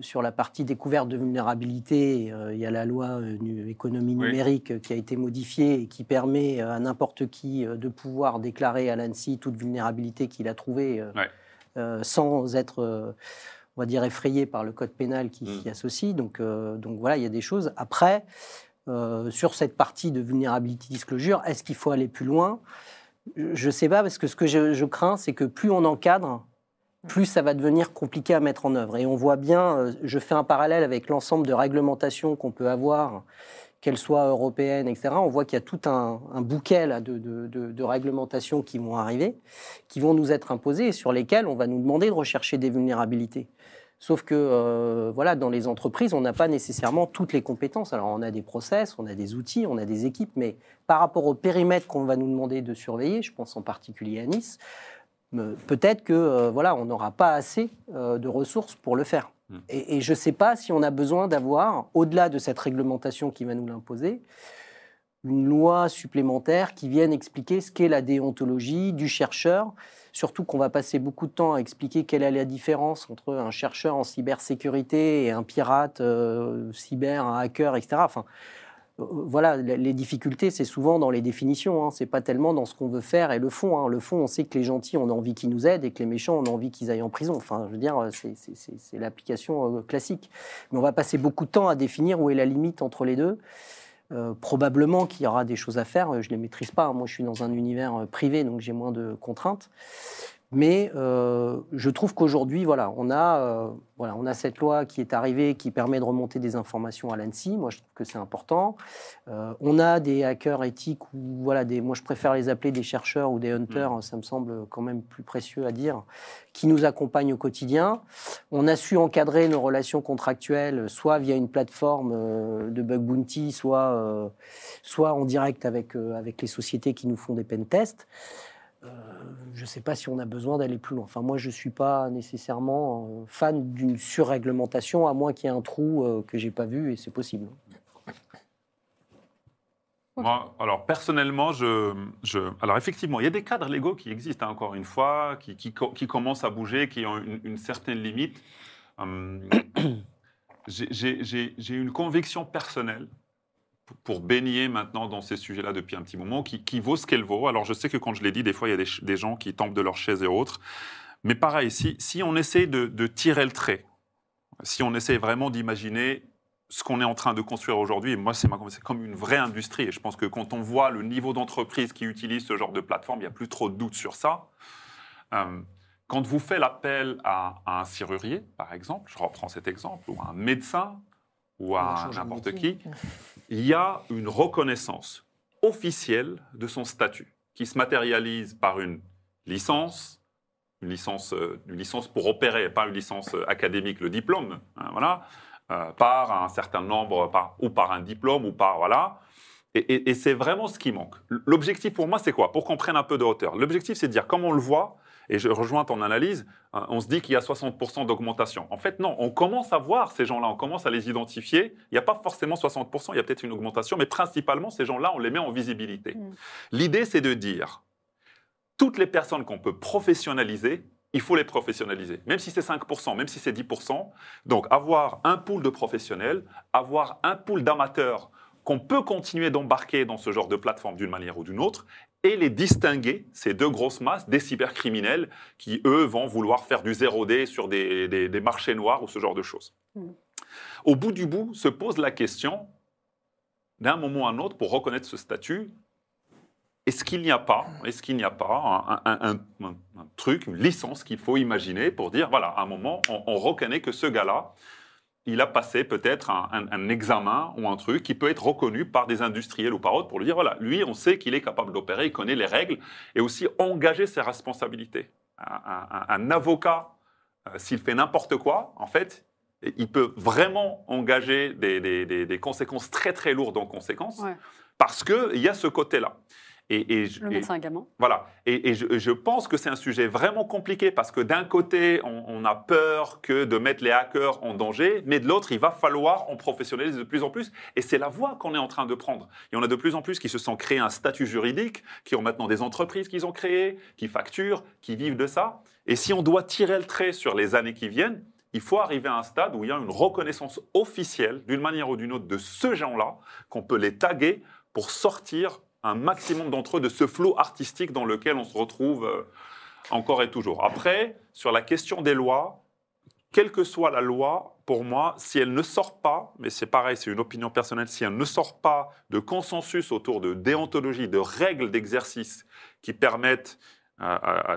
sur la partie découverte de vulnérabilité, il y a la loi économie numérique qui a été modifiée et qui permet à n'importe qui de pouvoir déclarer à l'ANSI toute vulnérabilité qu'il a trouvée sans être on va dire, effrayé par le code pénal qui mm. s'y associe. Donc, euh, donc voilà, il y a des choses. Après, euh, sur cette partie de vulnerability disclosure, est-ce qu'il faut aller plus loin? Je ne sais pas, parce que ce que je, crains, c'est que plus on encadre, plus ça va devenir compliqué à mettre en œuvre. Et on voit bien, euh, je fais un parallèle avec l'ensemble de réglementations qu'on peut avoir qu'elles soient européennes, etc., on voit qu'il y a tout un, bouquet de, de, réglementations qui vont arriver, qui vont nous être imposées et sur lesquelles on va nous demander de rechercher des vulnérabilités. Sauf que euh, voilà, dans les entreprises, on n'a pas nécessairement toutes les compétences. Alors on a des process, on a des outils, on a des équipes, mais par rapport au périmètre qu'on va nous demander de surveiller, je pense en particulier à Nice, peut-être que euh, voilà, on n'aura pas assez euh, de ressources pour le faire. Hmm. Et, je ne sais pas si on a besoin d'avoir, au-delà de cette réglementation qui va nous l'imposer, une loi supplémentaire qui vienne expliquer ce qu'est la déontologie du chercheur, surtout qu'on va passer beaucoup de temps à expliquer quelle est la différence entre un chercheur en cybersécurité et un pirate euh, cyber, un hacker, etc. Enfin, euh, voilà, les difficultés, c'est souvent dans les définitions. Hein. C'est pas tellement dans ce qu'on veut faire et le fond. Hein. Le fond, on sait que les gentils, ont envie qu'ils nous aident et que les méchants, ont envie qu'ils aillent en prison. Enfin, je veux dire, c'est l'application euh, classique. Mais on va passer beaucoup de temps à définir où est la limite entre les deux. Euh, probablement qu'il y aura des choses à faire. Je ne les maîtrise pas. Moi, je suis dans un univers privé, donc j'ai moins de contraintes. Mais euh, je trouve qu'aujourd'hui, voilà, on a, euh, voilà, on a cette loi qui est arrivée, qui permet de remonter des informations à l'ANSI. Moi, je trouve que c'est important. Euh, on a des hackers éthiques ou voilà, des, moi, je préfère les appeler des chercheurs ou des hunters. Mm. Ça me semble quand même plus précieux à dire, qui nous accompagnent au quotidien. On a su encadrer nos relations contractuelles, soit via une plateforme de bug bounty, soit, soit en direct avec, avec les sociétés qui nous font des pen tests. Euh, je ne sais pas si on a besoin d'aller plus loin. Enfin, moi, je ne suis pas nécessairement euh, fan d'une surréglementation, à moins qu'il y ait un trou euh, que je n'ai pas vu, et c'est possible. Alors personnellement, alors effectivement, il y a des cadres légaux qui existent hein, encore une fois, qui, commencent à bouger, qui ont une, certaine limite. Hum, j'ai une conviction personnelle pour baigner maintenant dans ces sujets-là depuis un petit moment, qui, vaut ce qu'elle vaut. Alors je sais que quand je l'ai dit, des fois, il y a des, gens qui tombent de leur chaise et autres. Mais pareil, si, si on essaie de, tirer le trait, si on essaie vraiment d'imaginer ce qu'on est en train de construire aujourd'hui, moi, c'est comme une vraie industrie. Et je pense que quand on voit le niveau d'entreprise qui utilise ce genre de plateforme, il n'y a plus trop de doute sur ça. Euh, quand vous faites l'appel à, à, un serrurier, par exemple, je reprends cet exemple, ou à un médecin, ou à n'importe qui, il y a une reconnaissance officielle de son statut qui se matérialise par une licence, une licence, une licence pour opérer, pas une licence académique, le diplôme, hein, voilà, par un certain nombre, par, ou par un diplôme, ou par voilà. Et, et c'est vraiment ce qui manque. L'objectif pour moi, c'est quoi? Pour qu'on prenne un peu de hauteur. L'objectif, c'est de dire, comme on le voit, et je rejoins ton analyse, hein, on se dit qu'il y a 60% d'augmentation. En fait, non, on commence à voir ces gens-là, on commence à les identifier. Il n'y a pas forcément 60%, il y a peut-être une augmentation, mais principalement, ces gens-là, on les met en visibilité. Mm. L'idée, c'est de dire, toutes les personnes qu'on peut professionnaliser, il faut les professionnaliser, même si c'est 5%, même si c'est 10%. Donc, avoir un pool de professionnels, avoir un pool d'amateurs qu'on peut continuer d'embarquer dans ce genre de plateforme d'une manière ou d'une autre, et les distinguer, ces deux grosses masses, des cybercriminels qui, eux, vont vouloir faire du 0D sur des, marchés noirs ou ce genre de choses. Mm. Au bout du bout, se pose la question, d'un moment à un autre, pour reconnaître ce statut, est-ce qu'il n'y a pas, est-ce qu'il n'y a pas un, truc, une licence qu'il faut imaginer pour dire, voilà, à un moment, on reconnaît que ce gars-là, il a passé peut-être un, examen ou un truc qui peut être reconnu par des industriels ou par autres pour lui dire, voilà, lui, on sait qu'il est capable d'opérer, il connaît les règles, et aussi engager ses responsabilités. Un, avocat, euh, s'il fait n'importe quoi, en fait, il peut vraiment engager des, conséquences très très lourdes en conséquence, parce qu'il y a ce côté-là. Et, le médecin également. Voilà. Et, je, pense que c'est un sujet vraiment compliqué parce que d'un côté, on, a peur que de mettre les hackers en danger, mais de l'autre, il va falloir en professionnaliser de plus en plus. Et c'est la voie qu'on est en train de prendre. Il y en a de plus en plus qui se sont créés un statut juridique, qui ont maintenant des entreprises qu'ils ont créées, qui facturent, qui vivent de ça. Et si on doit tirer le trait sur les années qui viennent, il faut arriver à un stade où il y a une reconnaissance officielle, d'une manière ou d'une autre, de ce gens-là, qu'on peut les taguer pour sortir un maximum d'entre eux de ce flot artistique dans lequel on se retrouve euh, encore et toujours. Après, sur la question des lois, quelle que soit la loi, pour moi, si elle ne sort pas, mais c'est pareil, c'est une opinion personnelle, si elle ne sort pas de consensus autour de déontologie, de règles d'exercice qui permettent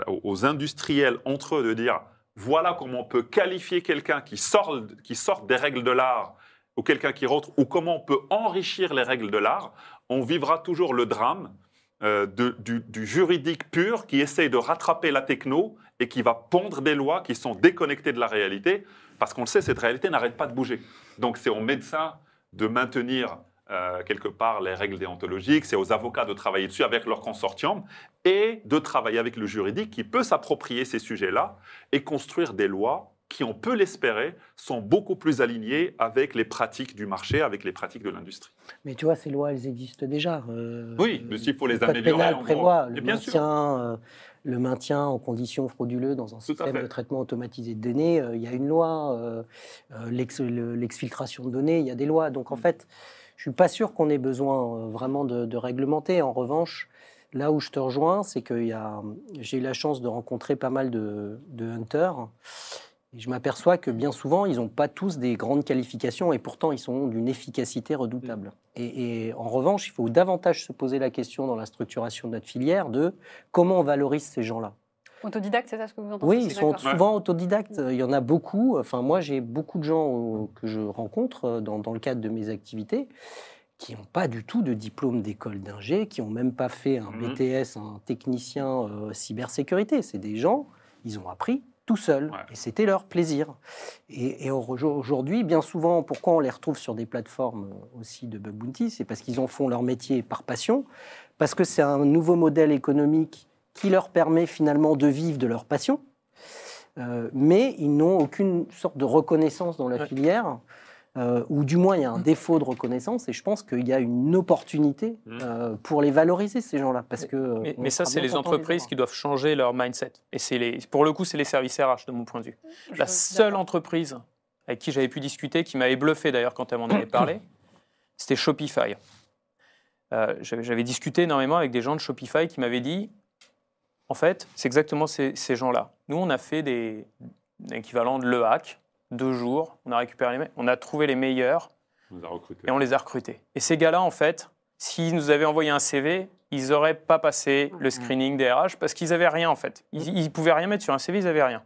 aux industriels entre eux de dire voilà comment on peut qualifier quelqu'un qui sort, qui sort des règles de l'art ou quelqu'un qui rentre, ou comment on peut enrichir les règles de l'art, on vivra toujours le drame euh, du, juridique pur qui essaye de rattraper la techno et qui va pondre des lois qui sont déconnectées de la réalité, parce qu'on le sait, cette réalité n'arrête pas de bouger. Donc c'est aux médecins de maintenir euh, quelque part les règles déontologiques, c'est aux avocats de travailler dessus avec leur consortium et de travailler avec le juridique qui peut s'approprier ces sujets-là et construire des lois qui, on peut l'espérer, sont beaucoup plus alignés avec les pratiques du marché, avec les pratiques de l'industrie. Mais tu vois, ces lois, elles existent déjà. Euh, oui, mais s'il faut les améliorer. Le prévoit le maintien, euh, le maintien en conditions frauduleuses dans un système de traitement automatisé de données. Euh, il y a une loi. L'exfiltration de données, il y a des lois. Donc en mm. fait, je suis pas sûr qu'on ait besoin vraiment de, de, réglementer. En revanche, Là où je te rejoins, c'est que j'ai eu la chance de rencontrer pas mal de, de hunters et je m'aperçois que bien souvent, ils n'ont pas tous des grandes qualifications et pourtant, ils sont d'une efficacité redoutable. Mm. Et, en revanche, il faut davantage se poser la question dans la structuration de notre filière de comment on valorise ces gens-là. Autodidactes, c'est ça ce que vous entendez? Oui, ils sont souvent autodidactes. Il y en a beaucoup. Enfin, moi, j'ai beaucoup de gens que je rencontre euh, dans, dans le cadre de mes activités qui n'ont pas du tout de diplôme d'école d'ingé, qui n'ont même pas fait un mm. BTS, un technicien euh, cybersécurité. C'est des gens, ils ont appris tout seuls. Et c'était leur plaisir. Et, aujourd'hui, bien souvent, pourquoi on les retrouve sur des plateformes euh, aussi de bug bounty C'est parce qu'ils en font leur métier par passion, parce que c'est un nouveau modèle économique qui leur permet finalement de vivre de leur passion. Euh, mais ils n'ont aucune sorte de reconnaissance dans la filière. Euh, ou du moins il y a un défaut de reconnaissance, et je pense qu'il y a une opportunité mmh. euh, pour les valoriser, ces gens-là. Parce que, mais, mais ça, c'est les entreprises qui doivent changer leur mindset. Et les, pour le coup, c'est les services RH, de mon point de vue. La seule entreprise avec qui j'avais pu discuter, qui m'avait bluffé d'ailleurs quand elle m'en avait parlé, c'était Shopify. Euh, j'avais discuté énormément avec des gens de Shopify qui m'avaient dit, en fait, c'est exactement ces, ces gens-là. Nous, on a fait des, équivalents de le hack, deux jours, on a récupéré les on a trouvé les meilleurs et on les a recrutés. Et ces gars-là, en fait, s'ils nous avaient envoyé un CV, ils n'auraient pas passé le screening des RH parce qu'ils n'avaient rien en fait. Ils ne pouvaient rien mettre sur un CV, ils n'avaient rien.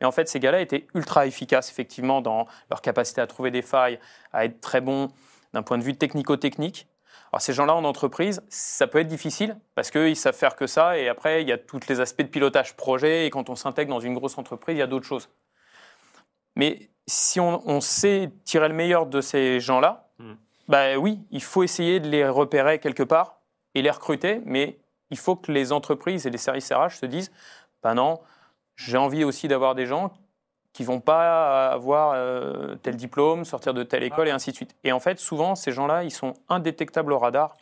Mais en fait, ces gars-là étaient ultra efficaces effectivement dans leur capacité à trouver des failles, à être très bons d'un point de vue technico-technique. Alors ces gens-là en entreprise, ça peut être difficile parce qu'ils savent faire que ça et après il y a tous les aspects de pilotage projet et quand on s'intègre dans une grosse entreprise, il y a d'autres choses. Mais si on, sait tirer le meilleur de ces gens-là, hmm. bah oui, il faut essayer de les repérer quelque part et les recruter, mais il faut que les entreprises et les services RH se disent, ben non, j'ai envie aussi d'avoir des gens qui vont pas avoir euh, tel diplôme, sortir de telle école et ainsi de suite. Et en fait, souvent, ces gens-là, ils sont indétectables au radar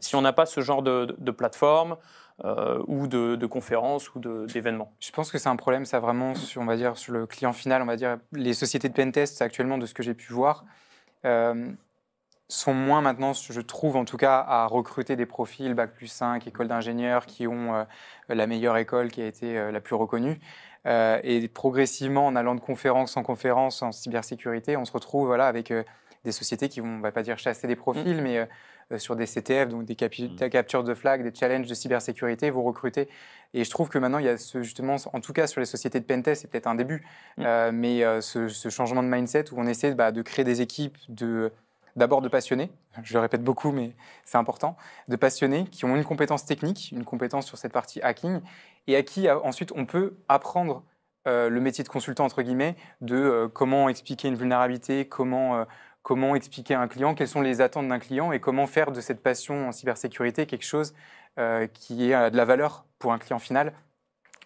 si on n'a pas ce genre de, plateforme euh, ou de, de conférences ou d'événements. Je pense que c'est un problème, ça vraiment, sur, on va dire, sur le client final, on va dire, les sociétés de pentest actuellement, de ce que j'ai pu voir, euh, sont moins maintenant, je trouve en tout cas, à recruter des profils Bac plus 5, école d'ingénieurs qui ont la meilleure école qui a été la plus reconnue. Euh, et progressivement, en allant de conférence en conférence en cybersécurité, on se retrouve voilà, avec euh, des sociétés qui vont, on va pas dire chasser des profils, mm. mais euh, sur des CTF, donc des, mm. captures de flags, des challenges de cybersécurité, vous recrutez. Et je trouve que maintenant, il y a ce, justement, en tout cas sur les sociétés de pentest, c'est peut-être un début, mm. mais ce, changement de mindset où on essaie bah, de créer des équipes de d'abord de passionnés, je le répète beaucoup, mais c'est important, de passionnés qui ont une compétence technique, une compétence sur cette partie hacking, et à qui euh, ensuite on peut apprendre euh, le métier de consultant, entre guillemets, de euh, comment expliquer une vulnérabilité, comment, comment expliquer à un client, quelles sont les attentes d'un client et comment faire de cette passion en cybersécurité quelque chose qui est de la valeur pour un client final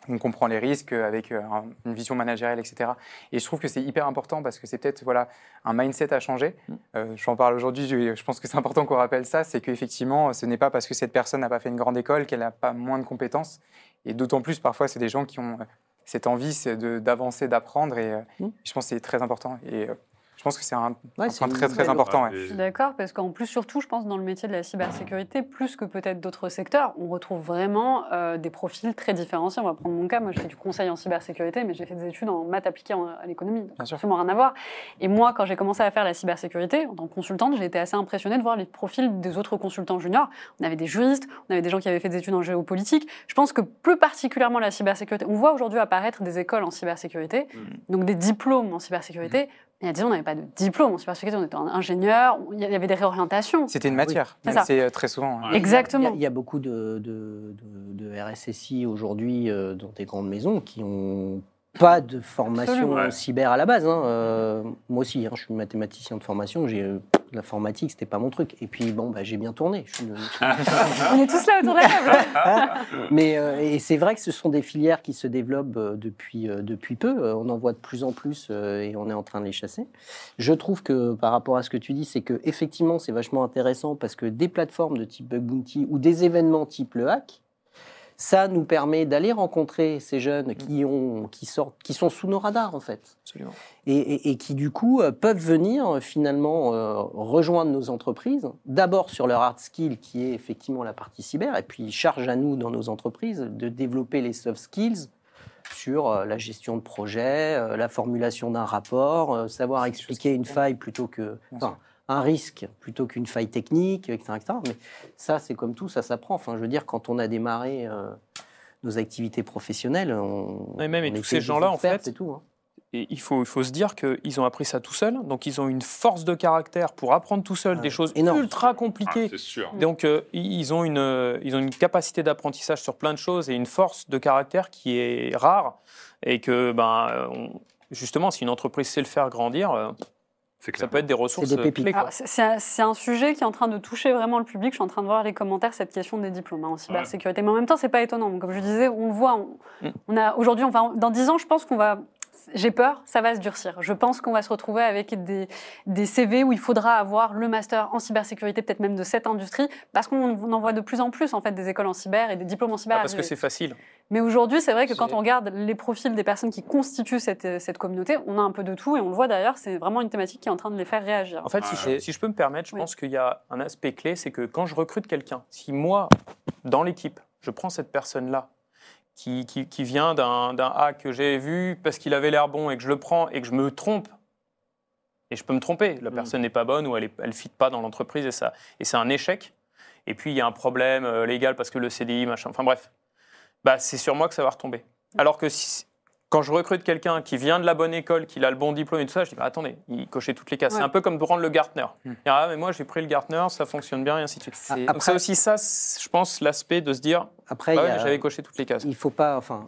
on comprend les risques avec une vision managériale, etc. Et je trouve que c'est hyper important parce que c'est peut-être voilà, un mindset à changer. Mm. je j'en parle aujourd'hui, je, pense que c'est important qu'on rappelle ça, c'est qu'effectivement, ce n'est pas parce que cette personne n'a pas fait une grande école qu'elle n'a pas moins de compétences. Et d'autant plus, parfois, c'est des gens qui ont euh, cette envie d'avancer, d'apprendre. Et euh, mmh. je pense que c'est très important. Et euh, je pense que c'est un, point très très important. Je suis d'accord, parce qu'en plus, surtout, je pense, dans le métier de la cybersécurité, plus que peut-être d'autres secteurs, on retrouve vraiment euh, des profils très différenciés. On va prendre mon cas, moi je fais du conseil en cybersécurité, mais j'ai fait des études en maths appliquées à l'économie, donc absolument rien à voir. Et moi, quand j'ai commencé à faire la cybersécurité, en tant que consultante, j'ai été assez impressionnée de voir les profils des autres consultants juniors. On avait des juristes, on avait des gens qui avaient fait des études en géopolitique. Je pense que plus particulièrement la cybersécurité, on voit aujourd'hui apparaître des écoles en cybersécurité, mmh. donc des diplômes en cybersécurité. Mmh il y a 10 ans, on n'avait pas de diplôme en cybersécurité, on était ingénieur, il y avait des réorientations. C'était une matière, c'est euh, très souvent. Hein. Exactement. Il y, a, beaucoup de, de, RSSI aujourd'hui euh, dans des grandes maisons qui n'ont pas de formation cyber à la base. Hein. Euh, moi aussi, hein, je suis mathématicien de formation, j'ai l'informatique, c'était pas mon truc. Et puis, bon, bah, j'ai bien tourné. On est tous là autour de la table. Mais euh, et c'est vrai que ce sont des filières qui se développent euh, depuis, euh, depuis peu. On en voit de plus en plus et on est en train de les chasser. Je trouve que par rapport à ce que tu dis, c'est que effectivement, c'est vachement intéressant parce que des plateformes de type Bug Bounty ou des événements type le hack, ça nous permet d'aller rencontrer ces jeunes qui, ont, qui, sortent, qui sont sous nos radars, en fait. Absolument. Et, qui, du coup, euh, peuvent venir euh, finalement euh, rejoindre nos entreprises, d'abord sur leur hard skill, qui est effectivement la partie cyber, et puis charge à nous, dans nos entreprises, de développer les soft skills sur la gestion de projet, la formulation d'un rapport, savoir expliquer une faille plutôt que un risque plutôt qu'une faille technique, etc., Mais ça, c'est comme tout, ça s'apprend. Enfin, je veux dire, quand on a démarré euh, nos activités professionnelles, on. Et même et tous ces gens-là, en fait. Et tout, hein. Et il faut, il faut se dire qu'ils ont appris ça tout seuls, donc ils ont une force de caractère pour apprendre tout seuls des choses ultra compliquées. Ah, sûr. Donc euh, ils, ont une, ils ont une capacité d'apprentissage sur plein de choses et une force de caractère qui est rare. Et que, ben, justement, si une entreprise sait le faire grandir, euh, ça peut être des ressources clés. C'est un sujet qui est en train de toucher vraiment le public. Je suis en train de voir les commentaires, cette question des diplômes hein, en cybersécurité. Mais en même temps, c'est pas étonnant. Comme je disais, on le voit. On, mm. on a aujourd'hui, dans 10 ans, je pense qu'on va j'ai peur, ça va se durcir. Je pense qu'on va se retrouver avec des, des, CV où il faudra avoir le master en cybersécurité, peut-être même de cette industrie, parce qu'on en voit de plus en plus en fait des écoles en cyber et des diplômes en cyber. Ah, parce que c'est facile. Mais aujourd'hui, c'est vrai que quand on regarde les profils des personnes qui constituent cette, cette, communauté, on a un peu de tout et on le voit d'ailleurs, c'est vraiment une thématique qui est en train de les faire réagir. En fait, si, si je peux me permettre, je pense qu'il y a un aspect clé, c'est que quand je recrute quelqu'un, si moi, dans l'équipe, je prends cette personne-là qui, qui, vient d'un hack que j'ai vu parce qu'il avait l'air bon et que je le prends et que je me trompe, et je peux me tromper, la mm. personne n'est pas bonne ou elle ne fit pas dans l'entreprise et, ça, et c'est un échec. Et puis il y a un problème euh, légal parce que le CDI, machin, enfin bref, bah, c'est sur moi que ça va retomber. Alors que si, quand je recrute quelqu'un qui vient de la bonne école, qui a le bon diplôme et tout ça, je dis bah, attendez, il cochait toutes les cases. C'est un peu comme de prendre le Gartner. Hmm. Ah, mais moi j'ai pris le Gartner, ça fonctionne bien et ainsi de suite. C'est aussi ça, je pense, l'aspect de se dire après, bah j'avais coché toutes les cases. Il faut pas, enfin,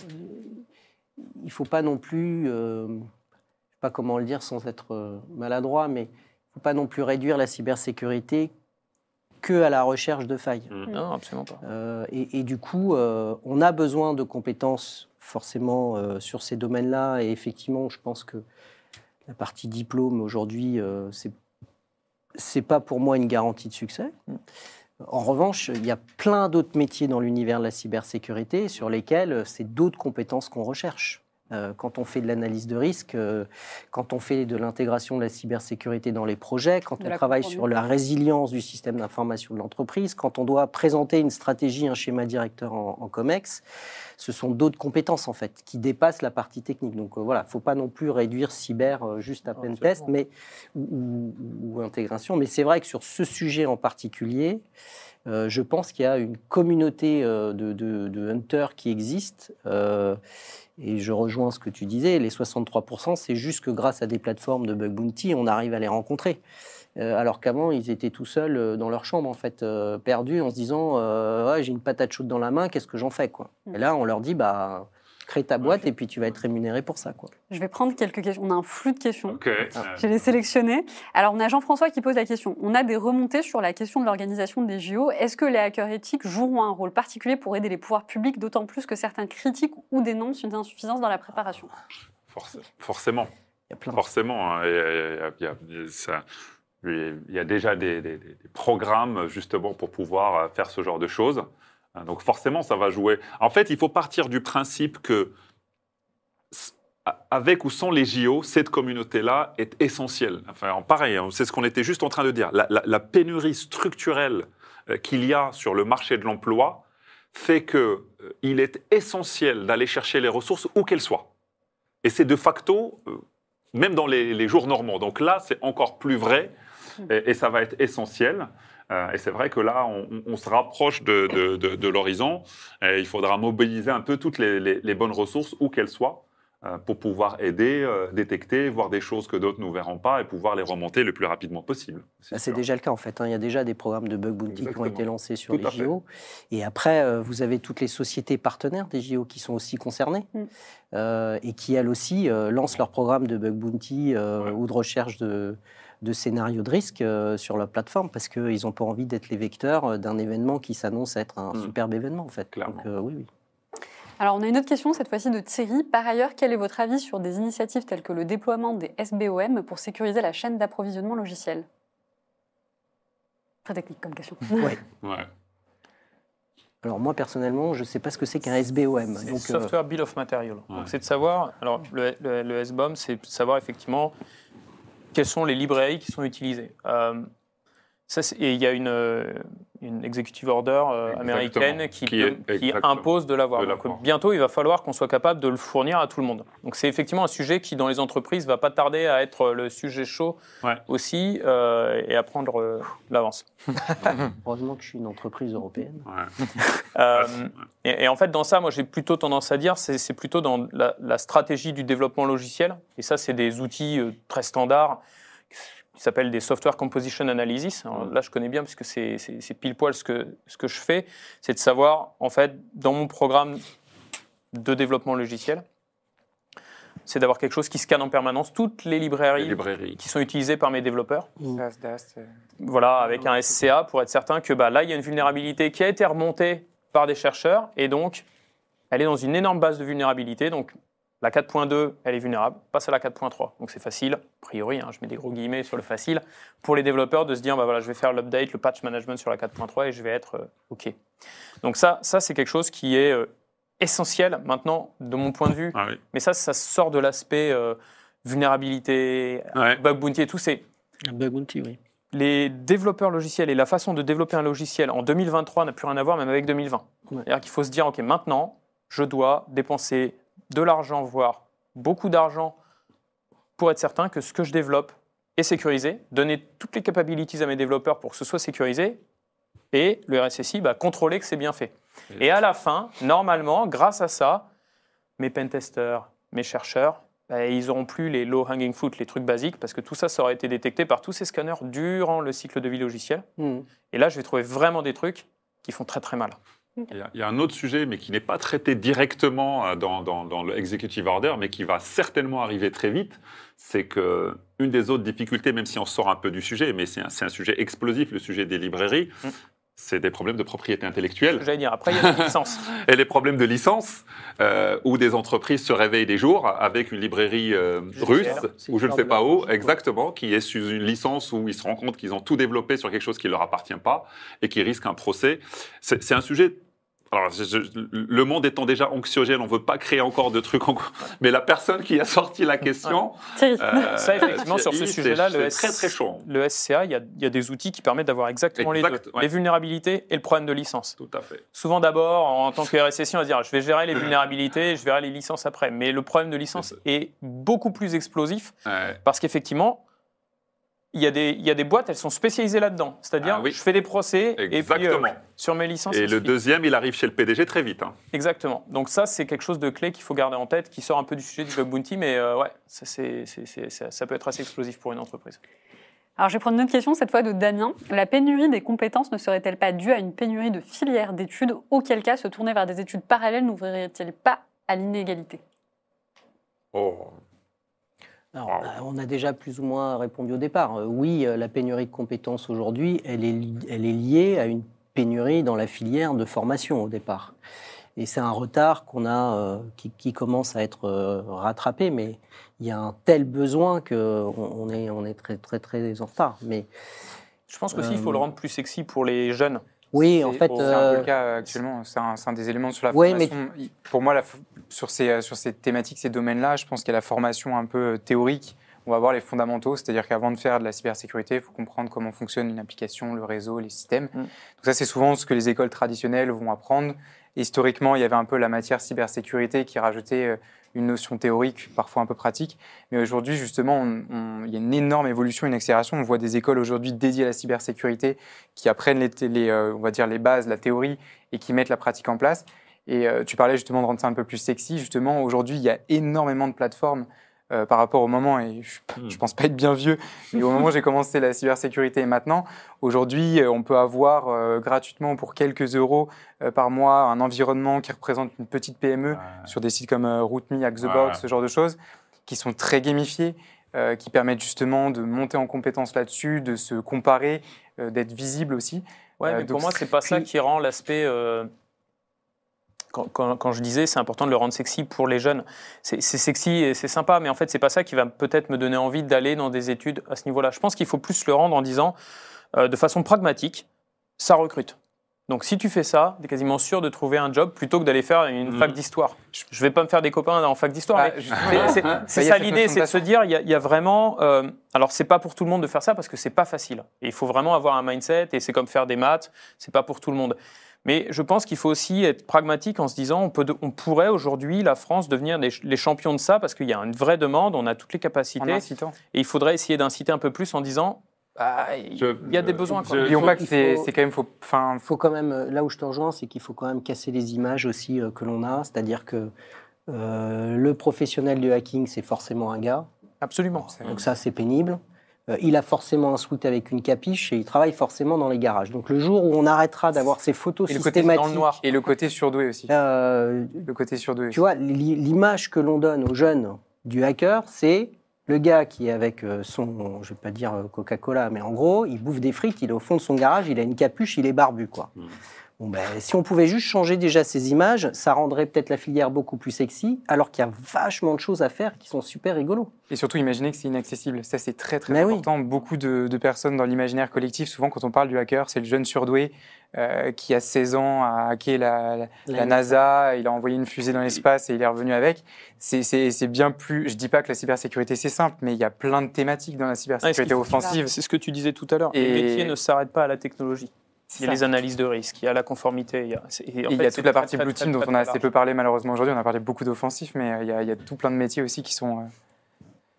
il faut pas non plus, euh, je sais pas comment le dire sans être euh, maladroit, mais il faut pas non plus réduire la cybersécurité que à la recherche de failles. Hmm. Non, absolument pas. Euh, et, et, du coup, euh, on a besoin de compétences forcément euh, sur ces domaines-là. Et effectivement, je pense que la partie diplôme aujourd'hui, euh, c'est c'est pas pour moi une garantie de succès. En revanche, il y a plein d'autres métiers dans l'univers de la cybersécurité sur lesquels c'est d'autres compétences qu'on recherche. Euh, quand on fait de l'analyse de risque, euh, quand on fait de l'intégration de la cybersécurité dans les projets, quand on travaille sur la résilience du système d'information de l'entreprise, quand on doit présenter une stratégie, un schéma directeur en, COMEX, ce sont d'autres compétences en fait qui dépassent la partie technique. Donc euh, voilà, il ne faut pas non plus réduire cyber juste à pen test mais, ou, intégration. Mais c'est vrai que sur ce sujet en particulier, je pense qu'il y a une communauté de, de, de hunters qui existe et je rejoins ce que tu disais, les 63%, c'est juste que grâce à des plateformes de bug bounty, on arrive à les rencontrer. Euh, alors qu'avant, ils étaient tout seuls euh, dans leur chambre, en fait, euh, perdus, en se disant ouais, j'ai une patate chaude dans la main, qu'est-ce que j'en fais quoi? Et là, on leur dit bah ta boîte et puis tu vas être rémunéré pour ça. Quoi. Je vais prendre quelques questions. On a un flux de questions. Je vais les sélectionner. Alors, on a Jean-François qui pose la question. On a des remontées sur la question de l'organisation des JO. Est-ce que les hackers éthiques joueront un rôle particulier pour aider les pouvoirs publics, d'autant plus que certains critiquent ou dénoncent une insuffisance dans la préparation? Forcément. Il y a plein Forcément. il, y a, déjà des, programmes justement pour pouvoir faire ce genre de choses. Hein, donc forcément, ça va jouer. En fait, il faut partir du principe que avec ou sans les JO, cette communauté-là est essentielle. Enfin, pareil, hein, c'est ce qu'on était juste en train de dire. La, pénurie structurelle euh, qu'il y a sur le marché de l'emploi fait qu'il euh, est essentiel d'aller chercher les ressources où qu'elles soient. Et c'est de facto, euh, même dans les, jours normaux. Donc là, c'est encore plus vrai et ça va être essentiel. Euh, et c'est vrai que là, on, se rapproche de, l'horizon. il faudra mobiliser un peu toutes les, bonnes ressources, où qu'elles soient, euh, pour pouvoir aider, euh, détecter, voir des choses que d'autres ne verront pas et pouvoir les remonter le plus rapidement possible. C'est bah, déjà le cas en fait. Hein. Il y a déjà des programmes de bug bounty qui ont été lancés sur les JO. Et après, vous avez toutes les sociétés partenaires des JO qui sont aussi concernées mm. et qui elles aussi lancent leurs programmes de bug bounty ou de recherche de de scénarios de risque euh, sur leur plateforme parce qu'ils n'ont pas envie d'être les vecteurs euh, d'un événement qui s'annonce être un hmm. superbe événement en fait. Donc, euh, oui, oui. Alors, on a une autre question, cette fois-ci de Thierry. Par ailleurs, quel est votre avis sur des initiatives telles que le déploiement des SBOM pour sécuriser la chaîne d'approvisionnement logiciel Très technique comme question. Oui. ouais. Alors moi personnellement, je ne sais pas ce que c'est qu'un SBOM. Donc, Software Bill of Material. c'est de savoir. Alors le, le, le SBOM, c'est de savoir effectivement quelles sont les librairies qui sont utilisées. Euh, ça, et il y a une, euh, une executive order euh, américaine qui, qui, impose de l'avoir. Donc bientôt, il va falloir qu'on soit capable de le fournir à tout le monde. Donc c'est effectivement un sujet qui, dans les entreprises, va pas tarder à être le sujet chaud aussi et à prendre l'avance. Heureusement que je suis une entreprise européenne. et, en fait, dans ça, moi, j'ai plutôt tendance à dire, c'est plutôt dans la, la, stratégie du développement logiciel. Et ça, c'est des outils très standards qui s'appelle des Software Composition Analysis. là, je connais bien puisque c'est pile poil ce que, ce que je fais, c'est de savoir, en fait, dans mon programme de développement logiciel, c'est d'avoir quelque chose qui scanne en permanence toutes les librairies, qui sont utilisées par mes développeurs. Euh. Voilà, avec un SCA pour être certain que bah, là, il y a une vulnérabilité qui a été remontée par des chercheurs et donc elle est dans une énorme base de vulnérabilité. Donc la 4.2, elle est vulnérable, passe à la 4.3. Donc c'est facile, a priori, hein, je mets des gros guillemets sur le facile, pour les développeurs de se dire, bah voilà, je vais faire l'update, le patch management sur la 4.3 et je vais être euh, OK. Donc ça, ça c'est quelque chose qui est euh, essentiel maintenant de mon point de vue. Ah Mais ça, ça sort de l'aspect euh, vulnérabilité, bug bounty et tout. C'est bug bounty, oui. Les développeurs logiciels et la façon de développer un logiciel en 2023 n'a plus rien à voir même avec 2020. C'est-à-dire qu'il faut se dire, OK, maintenant, je dois dépenser de l'argent, voire beaucoup d'argent, pour être certain que ce que je développe est sécurisé, donner toutes les capabilities à mes développeurs pour que ce soit sécurisé, et le RSSI va contrôler que c'est bien fait. Et à la fin, normalement, grâce à ça, mes pentesters, mes chercheurs, bah, ils n'auront plus les low hanging fruit, les trucs basiques, parce que tout ça, ça aurait été détecté par tous ces scanners durant le cycle de vie logiciel. Hmm. Et là, je vais trouver vraiment des trucs qui font très très mal. Il y, a, un autre sujet, mais qui n'est pas traité directement euh, dans, dans, le executive order, mais qui va certainement arriver très vite. C'est que une des autres difficultés, même si on sort un peu du sujet, mais c'est un, un, sujet explosif, le sujet des librairies, hmm c'est des problèmes de propriété intellectuelle. J'allais dire, après, il y a des licences. et les problèmes de licence, euh, où des entreprises se réveillent des jours avec une librairie euh, russe, ou je ne sais pas où, exactement, qui est sous une licence où ils se rendent compte qu'ils ont tout développé sur quelque chose qui ne leur appartient pas et qui risque un procès. C'est un sujet alors, le monde étant déjà anxiogène, on ne veut pas créer encore de trucs. Mais la personne qui a sorti la question. Euh, ça, effectivement, sur ce sujet-là, le, très, très chaud. le SCA, il y, a, des outils qui permettent d'avoir exactement les deux les vulnérabilités et le problème de licence. Tout à fait. Souvent, d'abord, en tant que RSSI, on va dire je vais gérer les vulnérabilités, je verrai les licences après. Mais le problème de licence est beaucoup plus explosif parce qu'effectivement, il y, a des, il y a des boîtes, elles sont spécialisées là-dedans. C'est-à-dire, ah je fais des procès et puis euh, sur mes licences. Et le deuxième, il arrive chez le PDG très vite. Hein. Exactement. Donc ça, c'est quelque chose de clé qu'il faut garder en tête, qui sort un peu du sujet du bug bounty, mais euh, ouais, ça, c'est, ça, ça peut être assez explosif pour une entreprise. Alors, je vais prendre une autre question, cette fois de Damien. La pénurie des compétences ne serait-elle pas due à une pénurie de filières d'études? Auquel cas, se tourner vers des études parallèles n'ouvrirait-il pas à l'inégalité? Oh, bah, on a déjà plus ou moins répondu au départ. Euh, oui, euh, la pénurie de compétences aujourd'hui, elle est, elle est liée à une pénurie dans la filière de formation au départ. Et c'est un retard qu'on a, euh, qui, commence à être rattrapé, mais il y a un tel besoin qu'on on est, on est très, très, très en retard. Mais, Je pense qu'aussi, il faut le rendre plus sexy pour les jeunes. Oui, en fait. C'est un peu le cas actuellement. C'est un, des éléments sur la formation. Pour moi, la, sur, ces, sur ces thématiques, ces domaines-là, je pense qu'il y a la formation un peu théorique on va voir les fondamentaux, c'est-à-dire qu'avant de faire de la cybersécurité, il faut comprendre comment fonctionne une application, le réseau, les systèmes. Mm. Donc ça, c'est souvent ce que les écoles traditionnelles vont apprendre. Historiquement, il y avait un peu la matière cybersécurité qui rajoutait euh, une notion théorique, parfois un peu pratique. Mais aujourd'hui, justement, il y a une énorme évolution, une accélération. On voit des écoles aujourd'hui dédiées à la cybersécurité qui apprennent les, euh, on va dire les bases, la théorie, et qui mettent la pratique en place. Et euh, tu parlais justement de rendre ça un peu plus sexy. Justement, aujourd'hui, il y a énormément de plateformes euh, par rapport au moment, et je ne hmm. pense pas être bien vieux, mais au moment où j'ai commencé la cybersécurité et maintenant, aujourd'hui, euh, on peut avoir euh, gratuitement pour quelques euros par mois un environnement qui représente une petite PME sur des sites comme RootMe, Hack ce genre de choses, qui sont très gamifiés, qui permettent justement de monter en compétences là-dessus, de se comparer, d'être visible aussi. Ouais, mais pour moi, c'est pas ça qui rend l'aspect quand, je disais c'est important de le rendre sexy pour les jeunes, c'est sexy et c'est sympa, mais en fait c'est pas ça qui va peut-être me donner envie d'aller dans des études à ce niveau-là. Je pense qu'il faut plus le rendre en disant euh, de façon pragmatique, ça recrute. Donc si tu fais ça, tu es quasiment sûr de trouver un job plutôt que d'aller faire une fac mmh. d'histoire. Je ne vais pas me faire des copains en fac d'histoire, ah, c'est ça l'idée, c'est de se dire, il y, a vraiment... Euh, alors c'est pas pour tout le monde de faire ça parce que c'est pas facile. Et il faut vraiment avoir un mindset et c'est comme faire des maths, c'est pas pour tout le monde. Mais je pense qu'il faut aussi être pragmatique en se disant on, peut, on pourrait aujourd'hui, la France, devenir les champions de ça parce qu'il y a une vraie demande, on a toutes les capacités. Et il faudrait essayer d'inciter un peu plus en disant ah, il y a des besoins. N'oublions pas que c'est quand même. Faut, faut quand même. Là où je te rejoins, c'est qu'il faut quand même casser les images aussi euh, que l'on a. C'est-à-dire que euh, le professionnel du hacking, c'est forcément un gars. Absolument. Donc ça, c'est pénible. Euh, il a forcément un switch avec une capiche et il travaille forcément dans les garages. Donc le jour où on arrêtera d'avoir ces photos et systématiques... Le côté dans le noir. Et le côté surdoué aussi. Euh, le côté surdoué. Tu vois, l'image que l'on donne aux jeunes du hacker, c'est le gars qui est avec euh, son, je vais pas dire Coca-Cola, mais en gros, il bouffe des frites, il est au fond de son garage, il a une capuche, il est barbu, quoi. Ben, si on pouvait juste changer déjà ces images, ça rendrait peut-être la filière beaucoup plus sexy, alors qu'il y a vachement de choses à faire qui sont super rigolos. Et surtout, imaginez que c'est inaccessible. Ça, c'est très, très important. Beaucoup de, personnes dans l'imaginaire collectif, souvent, quand on parle du hacker, c'est le jeune surdoué euh, qui a 16 ans a hacké la, NASA, il a envoyé une fusée dans l'espace et il est revenu avec. C'est bien plus. Je dis pas que la cybersécurité c'est simple, mais il y a plein de thématiques dans la cybersécurité offensive. C'est ce que tu disais tout à l'heure. Et... Les métiers ne s'arrêtent pas à la technologie. Il y a les analyses de risque, il y a la conformité. Il y a, il y a toute la partie blue team dont on a assez peu parlé malheureusement aujourd'hui. On a parlé beaucoup d'offensifs, mais il y, a, il y, a, tout plein de métiers aussi qui sont. Euh,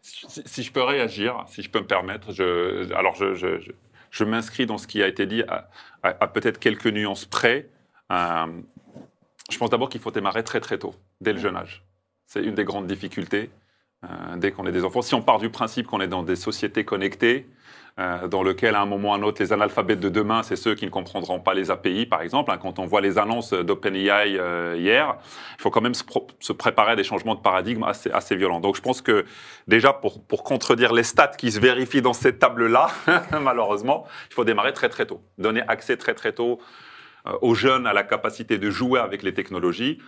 si, je peux réagir, si je peux me permettre, je, alors je, je, je, m'inscris dans ce qui a été dit à, peut-être quelques nuances près. Euh, je pense d'abord qu'il faut démarrer très très tôt, dès le jeune âge. C'est une des grandes difficultés euh, dès qu'on est des enfants. Si on part du principe qu'on est dans des sociétés connectées, euh, dans lesquelles à un moment ou à un autre, les analphabètes de demain, c'est ceux qui ne comprendront pas les API, par exemple. Hein, quand on voit les annonces d'OpenAI euh, hier, il faut quand même se, préparer à des changements de paradigme assez, violents. Donc je pense que déjà, pour, pour contredire les stats qui se vérifient dans cette table-là, malheureusement, il faut démarrer très très tôt. Donner accès très très tôt aux jeunes à la capacité de jouer avec les technologies.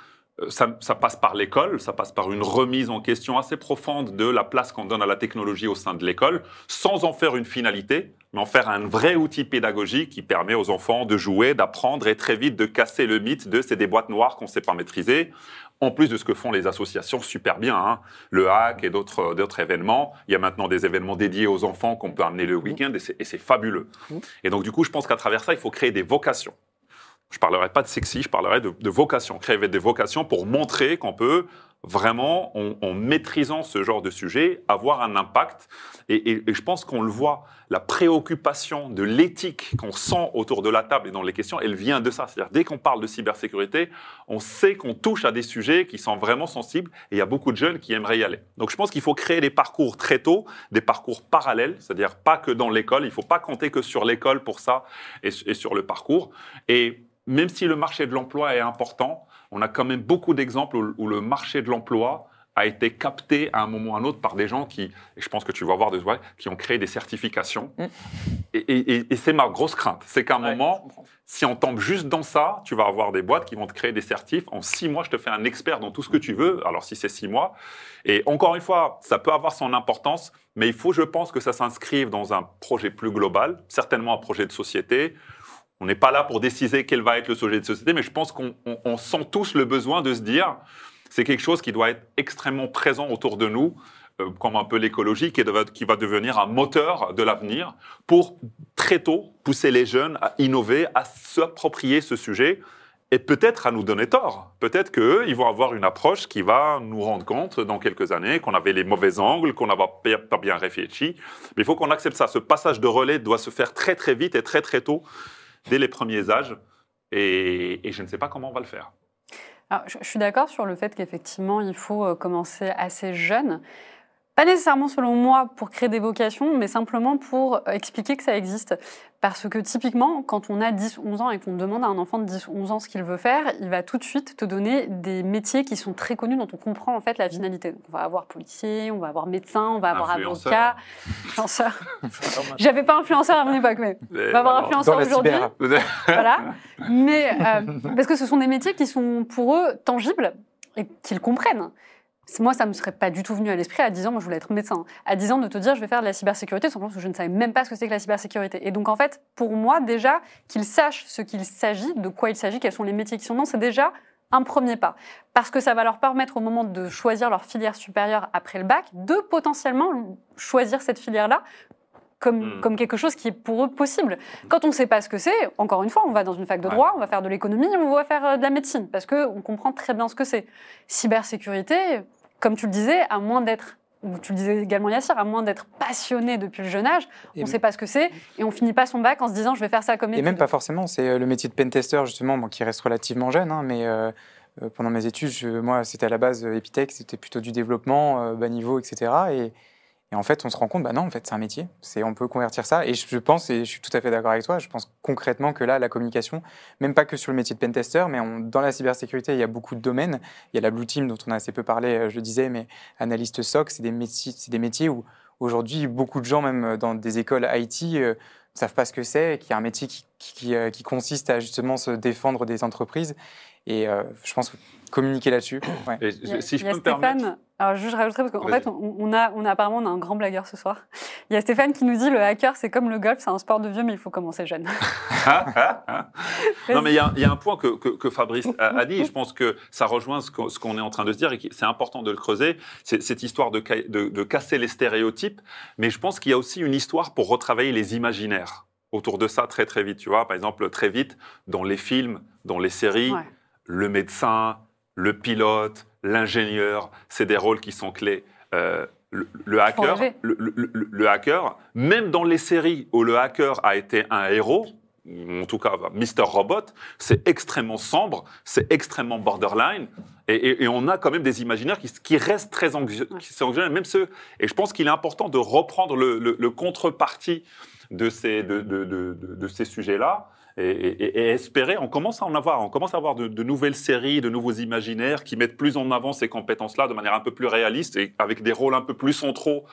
Euh, ça, passe par l'école, ça passe par une remise en question assez profonde de la place qu'on donne à la technologie au sein de l'école, sans en faire une finalité, mais en faire un vrai outil pédagogique qui permet aux enfants de jouer, d'apprendre et très vite de casser le mythe de c'est des boîtes noires qu'on ne sait pas maîtriser. En plus de ce que font les associations super bien, hein. le hack et d'autres événements. Il y a maintenant des événements dédiés aux enfants qu'on peut amener le week-end et c'est fabuleux. Mmh. Et donc du coup, je pense qu'à travers ça, il faut créer des vocations. Je parlerai pas de sexy, je parlerai de, vocation, créer des vocations pour montrer qu'on peut vraiment, en, maîtrisant ce genre de sujet, avoir un impact. Et, je pense qu'on le voit, la préoccupation de l'éthique qu'on sent autour de la table et dans les questions, elle vient de ça. C'est-à-dire, dès qu'on parle de cybersécurité, on sait qu'on touche à des sujets qui sont vraiment sensibles et il y a beaucoup de jeunes qui aimeraient y aller. Donc je pense qu'il faut créer des parcours très tôt, des parcours parallèles, c'est-à-dire pas que dans l'école, il ne faut pas compter que sur l'école pour ça et, sur le parcours. Même si le marché de l'emploi est important, on a quand même beaucoup d'exemples où, le marché de l'emploi a été capté à un moment ou à un autre par des gens qui, et je pense que tu vas voir de qui ont créé des certifications. Mm. Et, c'est ma grosse crainte. C'est qu'à un moment, si on tombe juste dans ça, tu vas avoir des boîtes qui vont te créer des certifs. En six mois, je te fais un expert dans tout ce que tu veux. Alors, si c'est six mois. Et encore une fois, ça peut avoir son importance, mais il faut, je pense, que ça s'inscrive dans un projet plus global, certainement un projet de société, on n'est pas là pour décider quel va être le sujet de société, mais je pense qu'on sent tous le besoin de se dire, c'est quelque chose qui doit être extrêmement présent autour de nous, euh, comme un peu l'écologie, qui, qui, va devenir un moteur de l'avenir pour très tôt pousser les jeunes à innover, à s'approprier ce sujet et peut-être à nous donner tort. Peut-être qu'eux, ils vont avoir une approche qui va nous rendre compte dans quelques années qu'on avait les mauvais angles, qu'on n'avait pas bien réfléchi. Mais il faut qu'on accepte ça. Ce passage de relais doit se faire très très vite et très très tôt dès les premiers âges. Et, je ne sais pas comment on va le faire. je, suis d'accord sur le fait qu'effectivement, il faut euh, commencer assez jeune. Pas nécessairement selon moi pour créer des vocations, mais simplement pour expliquer que ça existe. Parce que typiquement, quand on a 10-11 ans et qu'on demande à un enfant de 10-11 ans ce qu'il veut faire, il va tout de suite te donner des métiers qui sont très connus, dont on comprend en fait la finalité. on va avoir policier, on va avoir médecin, on va avoir avocat, influenceur. J'avais pas influenceur à mon époque, mais, on va avoir influenceur aujourd'hui. voilà. Mais euh, parce que ce sont des métiers qui sont pour eux tangibles et qu'ils comprennent. Moi, ça ne me serait pas du tout venu à l'esprit à 10 ans, moi je voulais être médecin, à 10 ans de te dire je vais faire de la cybersécurité, parce que je ne savais même pas ce que c'est que la cybersécurité. Et donc en fait, pour moi, déjà, qu'ils sachent ce qu'il s'agit, de quoi il s'agit, quels sont les métiers qui sont dans, c'est déjà un premier pas. Parce que ça va leur permettre au moment de choisir leur filière supérieure après le bac, de potentiellement choisir cette filière-là comme, hmm. comme quelque chose qui est pour eux possible. Quand on ne sait pas ce que c'est, encore une fois, on va dans une fac de droit, on va faire de l'économie, on va faire euh, de la médecine, parce qu'on comprend très bien ce que c'est. Cybersécurité, comme tu le disais, à moins d'être ou tu le disais également Yassir, à moins d'être passionné depuis le jeune âge, on ne sait pas ce que c'est et on finit pas son bac en se disant je vais faire ça comme étude. Et même pas forcément, c'est euh, le métier de pentester justement, qui reste relativement jeune, hein, mais euh, pendant mes études, moi c'était à la base Epitech, c'était plutôt du développement, bas niveau, etc. Et, et en fait, on se rend compte, bah non, en fait, c'est un métier. C'est, on peut convertir ça. Et je pense, et je suis tout à fait d'accord avec toi, je pense concrètement que là, la communication, même pas que sur le métier de pentester, mais dans la cybersécurité, il y a beaucoup de domaines. Il y a la blue team dont on a assez peu parlé, euh, je le disais, mais analyste SOC, c'est des métiers, c'est des métiers où aujourd'hui, beaucoup de gens, même dans des écoles IT, ne euh, savent pas ce que c'est, et qu'il y a un métier qui, qui, euh, qui, consiste à justement se défendre des entreprises. Et je pense communiquer là-dessus. si je peux me permettre. Alors, je rajouterais, parce qu'en fait, on, a, on a apparemment on a un grand blagueur ce soir. Il y a Stéphane qui nous dit le hacker, c'est comme le golf, c'est un sport de vieux, mais il faut commencer jeune. non, mais il y, a un point que, que, Fabrice a, dit, et je pense que ça rejoint ce qu'on est en train de se dire, et c'est important de le creuser, c'est cette histoire de, de, de, casser les stéréotypes, mais je pense qu'il y a aussi une histoire pour retravailler les imaginaires autour de ça très très vite. Tu vois, par exemple, très vite, dans les films, dans les séries, le médecin, le pilote, l'ingénieur, c'est des rôles qui sont clés. Euh, le, hacker, le, hacker, même dans les séries où le hacker a été un héros, en tout cas Mr. Robot, c'est extrêmement sombre, c'est extrêmement borderline, et, on a quand même des imaginaires qui, restent très anxieux, même ceux. Et je pense qu'il est important de reprendre le, contrepartie de ces, de, de, ces sujets-là. Et, espérer, on commence à en avoir, on commence à avoir de, nouvelles séries, de nouveaux imaginaires qui mettent plus en avant ces compétences-là de manière un peu plus réaliste et avec des rôles un peu plus centraux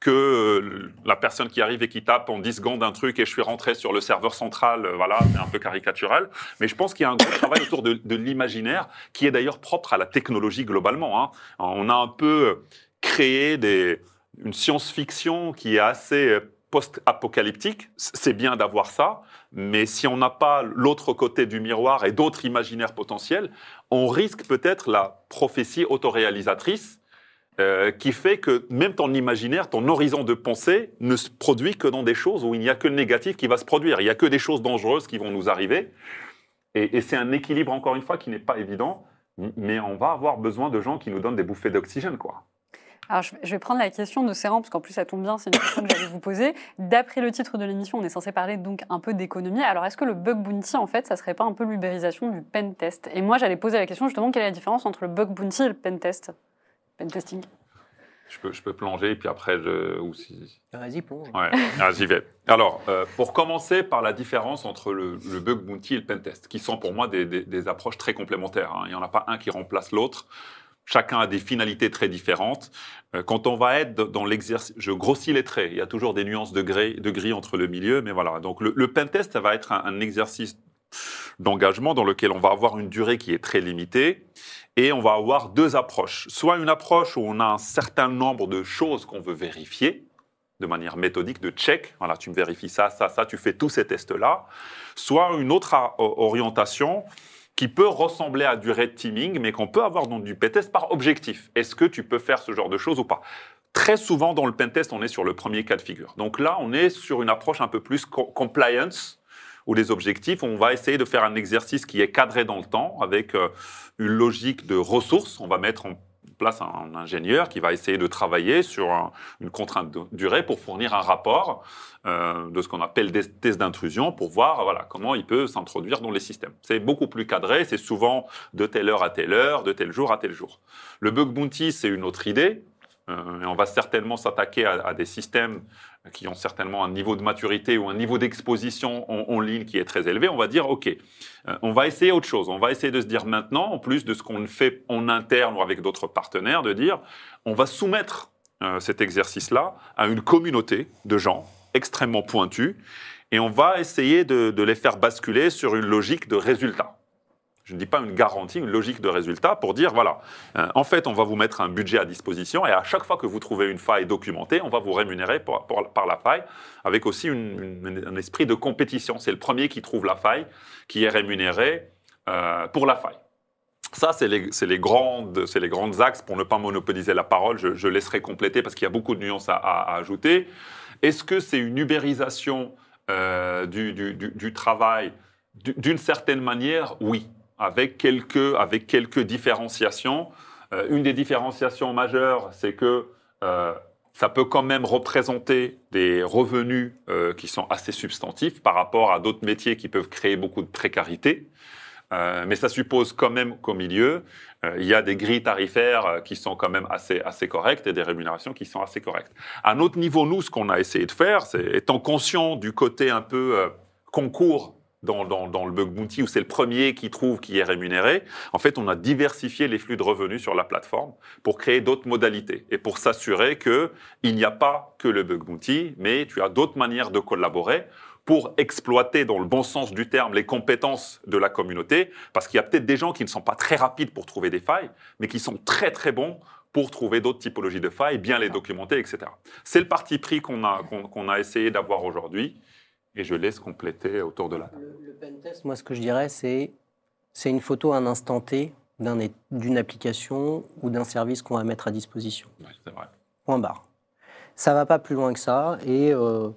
que euh, la personne qui arrive et qui tape en 10 secondes un truc et je suis rentré sur le serveur central, euh, voilà, c'est un peu caricatural. Mais je pense qu'il y a un gros travail autour de, l'imaginaire qui est d'ailleurs propre à la technologie globalement. Hein. On a un peu créé des, une science-fiction qui est assez euh, post-apocalyptique. C'est bien d'avoir ça, mais si on n'a pas l'autre côté du miroir et d'autres imaginaires potentiels, on risque peut-être la prophétie autoréalisatrice euh, qui fait que même ton imaginaire, ton horizon de pensée ne se produit que dans des choses où il n'y a que le négatif qui va se produire. Il n'y a que des choses dangereuses qui vont nous arriver. Et, c'est un équilibre, encore une fois, qui n'est pas évident, mais on va avoir besoin de gens qui nous donnent des bouffées d'oxygène, quoi. Alors, je vais prendre la question de Serran, parce qu'en plus, ça tombe bien, c'est une question que j'allais vous poser. D'après le titre de l'émission, on est censé parler donc un peu d'économie. Alors, est-ce que le bug bounty, en fait, ça serait pas un peu l'ubérisation du pen test? Et moi, j'allais poser la question justement, quelle est la différence entre le bug bounty et le pen test? Pentesting je peux, je peux plonger, et puis après, je, ou si... Vas-y, plonge. Ouais, ah, j'y vais. Alors, euh, pour commencer par la différence entre le, bug bounty et le pentest, qui sont pour moi des, des, approches très complémentaires. Hein. Il n'y en a pas un qui remplace l'autre. Chacun a des finalités très différentes. Euh, quand on va être dans l'exercice, je grossis les traits. Il y a toujours des nuances de gris, entre le milieu, mais voilà. Donc, le, le pentest, ça va être un, un exercice d'engagement dans lequel on va avoir une durée qui est très limitée et on va avoir deux approches. Soit une approche où on a un certain nombre de choses qu'on veut vérifier de manière méthodique, de check. Voilà, tu me vérifies ça, ça, ça, tu fais tous ces tests-là. Soit une autre orientation qui peut ressembler à du red teaming, mais qu'on peut avoir dans du pentest par objectif. Est-ce que tu peux faire ce genre de choses ou pas? Très souvent dans le pentest, on est sur le premier cas de figure. Donc là, on est sur une approche un peu plus compliance, ou les objectifs, on va essayer de faire un exercice qui est cadré dans le temps avec euh, une logique de ressources. On va mettre en place un, ingénieur qui va essayer de travailler sur une contrainte de durée pour fournir un rapport euh, de ce qu'on appelle des tests d'intrusion pour voir voilà, comment il peut s'introduire dans les systèmes. C'est beaucoup plus cadré, c'est souvent de telle heure à telle heure, de tel jour à tel jour. Le bug bounty, c'est une autre idée. Euh, et on va certainement s'attaquer à, à, des systèmes qui ont certainement un niveau de maturité ou un niveau d'exposition en, ligne qui est très élevé, on va dire, OK, euh, on va essayer autre chose. On va essayer de se dire maintenant, en plus de ce qu'on fait en interne ou avec d'autres partenaires, de dire, on va soumettre euh, cet exercice-là à une communauté de gens extrêmement pointus et on va essayer de, de les faire basculer sur une logique de résultat je ne dis pas une garantie, une logique de résultat pour dire, voilà, euh, en fait, on va vous mettre un budget à disposition et à chaque fois que vous trouvez une faille documentée, on va vous rémunérer par la faille avec aussi un esprit de compétition. C'est le premier qui trouve la faille qui est rémunéré euh, pour la faille. Ça, c'est les, grandes, axes pour ne pas monopoliser la parole. Je, laisserai compléter parce qu'il y a beaucoup de nuances à, ajouter. Est-ce que c'est une ubérisation euh, du travail? D'une certaine manière, oui avec quelques, avec quelques différenciations. Euh, une des différenciations majeures, c'est que euh, ça peut quand même représenter des revenus euh, qui sont assez substantifs par rapport à d'autres métiers qui peuvent créer beaucoup de précarité. mais ça suppose quand même qu'au milieu, il y a des grilles tarifaires qui sont quand même assez, assez correctes et des rémunérations qui sont assez correctes. À notre niveau, nous, ce qu'on a essayé de faire, c'est étant conscient du côté un peu concours dans, le bug bounty où c'est le premier qui trouve qui est rémunéré, en fait, on a diversifié les flux de revenus sur la plateforme pour créer d'autres modalités et pour s'assurer qu'il n'y a pas que le bug bounty, mais tu as d'autres manières de collaborer pour exploiter dans le bon sens du terme les compétences de la communauté, parce qu'il y a peut-être des gens qui ne sont pas très rapides pour trouver des failles, mais qui sont très très bons pour trouver d'autres typologies de failles, bien les documenter, etc. C'est le parti pris qu'on a, qu'on a essayé d'avoir aujourd'hui et je laisse compléter autour de la Le, le pentest, moi, ce que je dirais, c'est c'est une photo à un instant T d'une application ou d'un service qu'on va mettre à disposition. c'est vrai. Point barre. Ça va pas plus loin que ça et euh,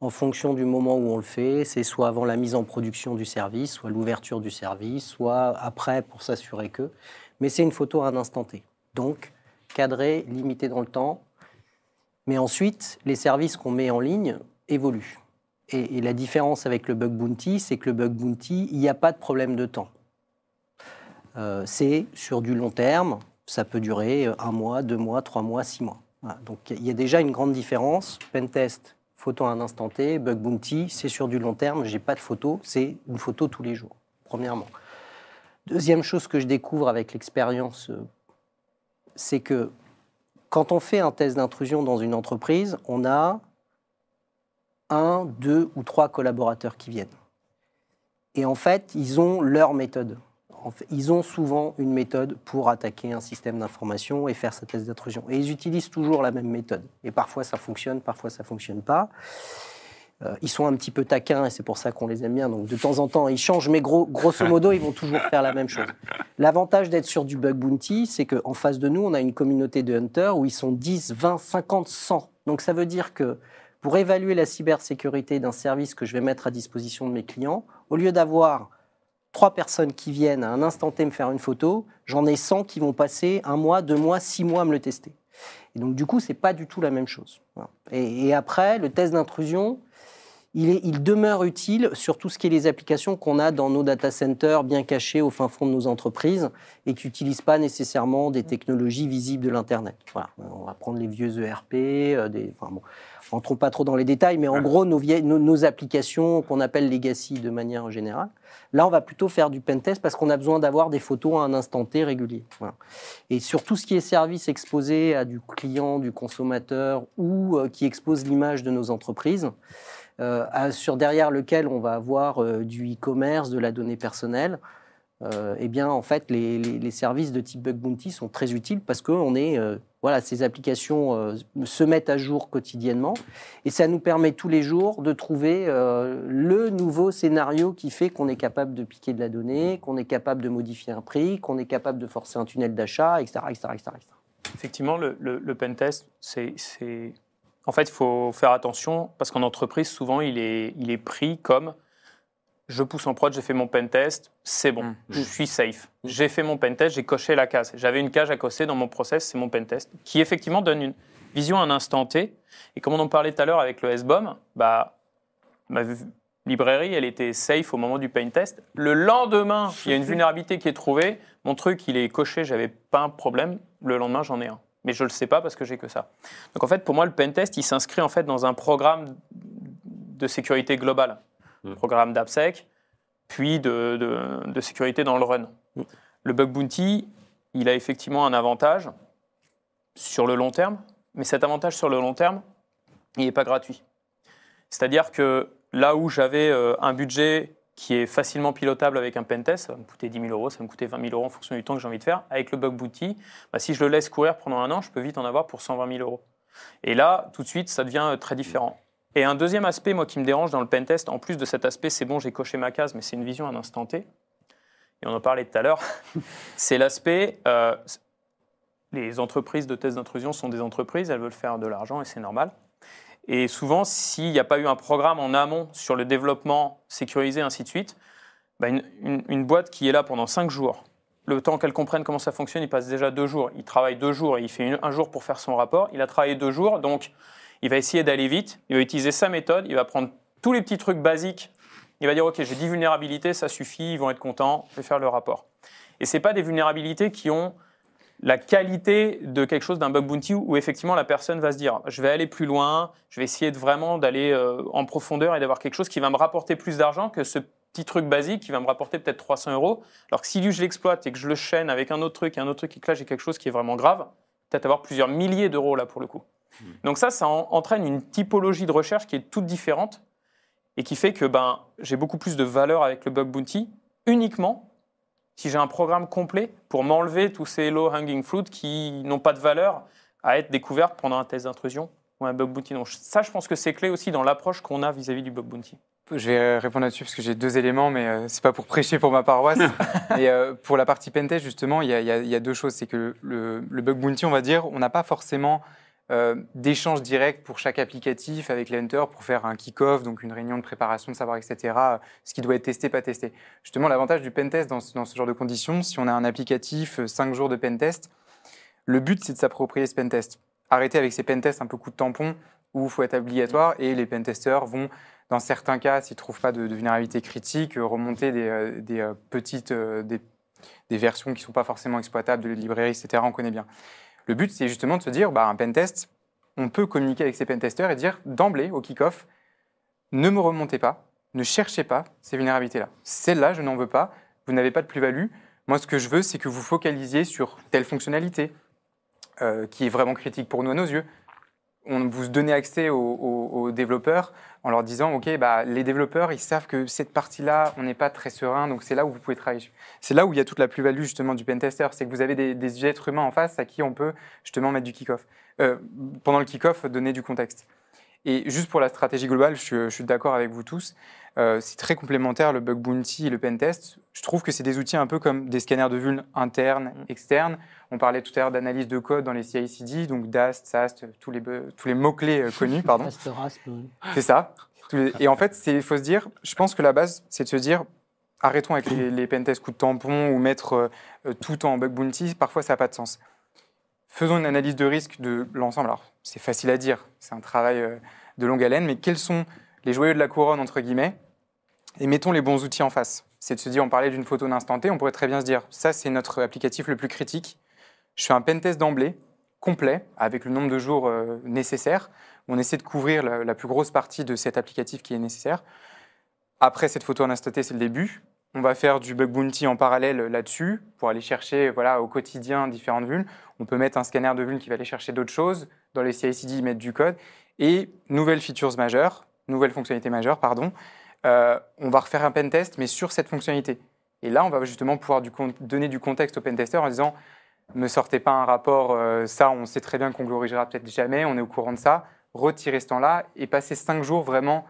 en fonction du moment où on le fait, c'est soit avant la mise en production du service, soit l'ouverture du service, soit après pour s'assurer que. Mais c'est une photo à un instant T. Donc, cadré, limité dans le temps. Mais ensuite, les services qu'on met en ligne évoluent. Et, la différence avec le bug bounty, c'est que le bug bounty, il n'y a pas de problème de temps. Euh, c'est sur du long terme, ça peut durer un mois, deux mois, trois mois, six mois. Donc il y a déjà une grande différence. Pentest, photo à un instant T, bug bounty, c'est sur du long terme, j'ai pas de photo, c'est une photo tous les jours, premièrement. Deuxième chose que je découvre avec l'expérience, euh, c'est que quand on fait un test d'intrusion dans une entreprise, on a un, deux ou trois collaborateurs qui viennent. Et en fait, ils ont leur méthode. ils ont souvent une méthode pour attaquer un système d'information et faire sa test d'intrusion. Et ils utilisent toujours la même méthode. Et parfois ça fonctionne, parfois ça ne fonctionne pas. Euh, ils sont un petit peu taquins et c'est pour ça qu'on les aime bien. Donc de temps en temps, ils changent, mais grosso modo, ils vont toujours faire la même chose. L'avantage d'être sur du bug bounty, c'est qu'en face de nous, on a une communauté de hunters où ils sont 10, 20, 50, 100. Donc ça veut dire que pour évaluer la cybersécurité d'un service que je vais mettre à disposition de mes clients, au lieu d'avoir trois personnes qui viennent à un instant T me faire une photo, j'en ai 100 qui vont passer un mois, deux mois, six mois à me le tester. Et donc du coup, c'est pas du tout la même chose. Et, après, le test d'intrusion, il, demeure utile sur tout ce qui est les applications qu'on a dans nos data centers bien cachés au fin fond de nos entreprises et qui n'utilisent pas nécessairement des technologies visibles de l'Internet. On va prendre les vieux ERP, euh, des, enfin bon, rentrons pas trop dans les détails, mais en gros, nos, nos, applications qu'on appelle legacy de manière générale, là, on va plutôt faire du pentest parce qu'on a besoin d'avoir des photos à un instant T régulier. Et sur tout ce qui est service exposé à du client, du consommateur ou euh, qui expose l'image de nos entreprises, euh, sur derrière lequel on va avoir euh, du e-commerce, de la donnée personnelle, eh bien, en fait, les, services de type bug bounty sont très utiles parce que on est, voilà, ces applications euh, se mettent à jour quotidiennement et ça nous permet tous les jours de trouver le nouveau scénario qui fait qu'on est capable de piquer de la donnée, qu'on est capable de modifier un prix, qu'on est capable de forcer un tunnel d'achat, etc., etc., etc., Effectivement, le, le, le pentest, c'est, en fait, il faut faire attention parce qu'en entreprise, souvent, il est, il est pris comme je pousse en prod, j'ai fait mon pen test, c'est bon, mm. je suis safe. J'ai fait mon pen test, j'ai coché la case. J'avais une case à cocher dans mon process, c'est mon pen test, qui effectivement donne une vision à un instant T. Et comme on en parlait tout à l'heure avec le SBOM, bah, ma librairie, elle était safe au moment du pen test. Le lendemain, il y a une vulnérabilité qui est trouvée, mon truc, il est coché, j'avais pas un problème. Le lendemain, j'en ai un. Mais je ne le sais pas parce que j'ai que ça. Donc en fait, pour moi, le pen test, il s'inscrit en fait dans un programme de sécurité globale. Mm. programme d'AppSec, puis de, sécurité dans le run. Mm. Le bug bounty, il a effectivement un avantage sur le long terme, mais cet avantage sur le long terme, il n'est pas gratuit. C'est-à-dire que là où j'avais euh, un budget qui est facilement pilotable avec un pentest, ça va me coûter 10 000 euros, ça va me coûter 20 000 euros en fonction du temps que j'ai envie de faire. Avec le bug bounty, bah, si je le laisse courir pendant un an, je peux vite en avoir pour 120 000 euros. Et là, tout de suite, ça devient euh, très différent. Et un deuxième aspect, moi, qui me dérange dans le pentest, en plus de cet aspect, c'est bon, j'ai coché ma case, mais c'est une vision à un instant T, et on en parlait tout à l'heure, c'est l'aspect, euh, les entreprises de tests d'intrusion sont des entreprises, elles veulent faire de l'argent, et c'est normal. Et souvent, s'il n'y a pas eu un programme en amont sur le développement sécurisé, ainsi de suite, bah, une, boîte qui est là pendant cinq jours, le temps qu'elle comprenne comment ça fonctionne, il passe déjà deux jours. Il travaille deux jours, il fait un jour pour faire son rapport. Il a travaillé deux jours, donc il va essayer d'aller vite, il va utiliser sa méthode, il va prendre tous les petits trucs basiques, il va dire ok j'ai 10 vulnérabilités, ça suffit, ils vont être contents, je vais faire le rapport. Et ce pas des vulnérabilités qui ont la qualité de quelque chose d'un bug bounty où, effectivement la personne va se dire je vais aller plus loin, je vais essayer vraiment d'aller euh, en profondeur et d'avoir quelque chose qui va me rapporter plus d'argent que ce petit truc basique qui va me rapporter peut-être 300 euros. Alors que si lui je l'exploite et que je le chaîne avec un autre truc et un autre truc et que là j'ai quelque chose qui est vraiment grave, peut-être avoir plusieurs milliers d'euros là pour le coup. Hmm. Donc ça, ça entraîne une typologie de recherche qui est toute différente et qui fait que ben, j'ai beaucoup plus de valeur avec le bug bounty uniquement si j'ai un programme complet pour m'enlever tous ces low hanging fruits qui n'ont pas de valeur à être découverts pendant un test d'intrusion ou un bug bounty. Donc ça, je pense que c'est clé aussi dans l'approche qu'on a vis-à-vis du bug bounty. Je vais répondre là-dessus parce que j'ai deux éléments, mais ce euh, c'est pas pour prêcher pour ma paroisse. et euh, pour la partie pentest, justement, il y, a deux choses. C'est que le, le, bug bounty, on va dire, on n'a pas forcément euh, d'échanges directs pour chaque applicatif avec l'Hunter pour faire un kick-off, donc une réunion de préparation de savoir, etc., ce qui doit être testé, pas testé. Justement, l'avantage du pentest dans, dans ce genre de conditions, si on a un applicatif, 5 euh, jours de pentest, le but, c'est de s'approprier ce pentest. Arrêter avec ces pentests un peu coup de tampon où il faut être obligatoire et les pentesters vont, dans certains cas, s'ils ne trouvent pas de, vulnérabilité critique, remonter des, petites des, versions qui ne sont pas forcément exploitables de librairies, etc. On connaît bien. Le but, c'est justement de se dire, bah, un pentest, on peut communiquer avec ces pentesters et dire d'emblée au kick-off, ne me remontez pas, ne cherchez pas ces vulnérabilités-là. Celle-là, je n'en veux pas, vous n'avez pas de plus-value. Moi, ce que je veux, c'est que vous focalisiez sur telle fonctionnalité euh, qui est vraiment critique pour nous à nos yeux. On vous donnez accès aux, développeurs en leur disant, OK, bah, les développeurs, ils savent que cette partie-là, on n'est pas très serein, donc c'est là où vous pouvez travailler. C'est là où il y a toute la plus-value justement du pentester, c'est que vous avez des, êtres humains en face à qui on peut justement mettre du kick-off. Euh, pendant le kick-off, donner du contexte. Et juste pour la stratégie globale, je suis, d'accord avec vous tous. Euh, c'est très complémentaire le bug bounty et le pen test. Je trouve que c'est des outils un peu comme des scanners de vulnes internes, mm. externes. On parlait tout à l'heure d'analyse de code dans les CI/CD, donc DAST, SAST, tous les, tous les mots clés euh, connus, pardon. c'est ça. Et en fait, il faut se dire, je pense que la base, c'est de se dire, arrêtons avec les, les pen tests coup de tampon ou mettre tout en bug bounty. Parfois, ça n'a pas de sens faisons une analyse de risque de l'ensemble. Alors, c'est facile à dire, c'est un travail euh, de longue haleine, mais quels sont les joyeux de la couronne, entre guillemets, et mettons les bons outils en face. C'est de se dire, on parlait d'une photo d'instant T, on pourrait très bien se dire, ça, c'est notre applicatif le plus critique. Je fais un pentest d'emblée, complet, avec le nombre de jours euh, nécessaires. On essaie de couvrir la, plus grosse partie de cet applicatif qui est nécessaire. Après cette photo en T, c'est le début. On va faire du bug bounty en parallèle là-dessus pour aller chercher voilà, au quotidien différentes vulnes. On peut mettre un scanner de vulnes qui va aller chercher d'autres choses. Dans les CI/CD, mettre du code. Et nouvelles features majeures, nouvelles fonctionnalités majeures, pardon. Euh, on va refaire un pen test, mais sur cette fonctionnalité. Et là, on va justement pouvoir donner du contexte au pen tester en disant ne sortez pas un rapport, euh, ça, on sait très bien qu'on ne peut-être jamais, on est au courant de ça. Retirez ce temps-là et passez cinq jours vraiment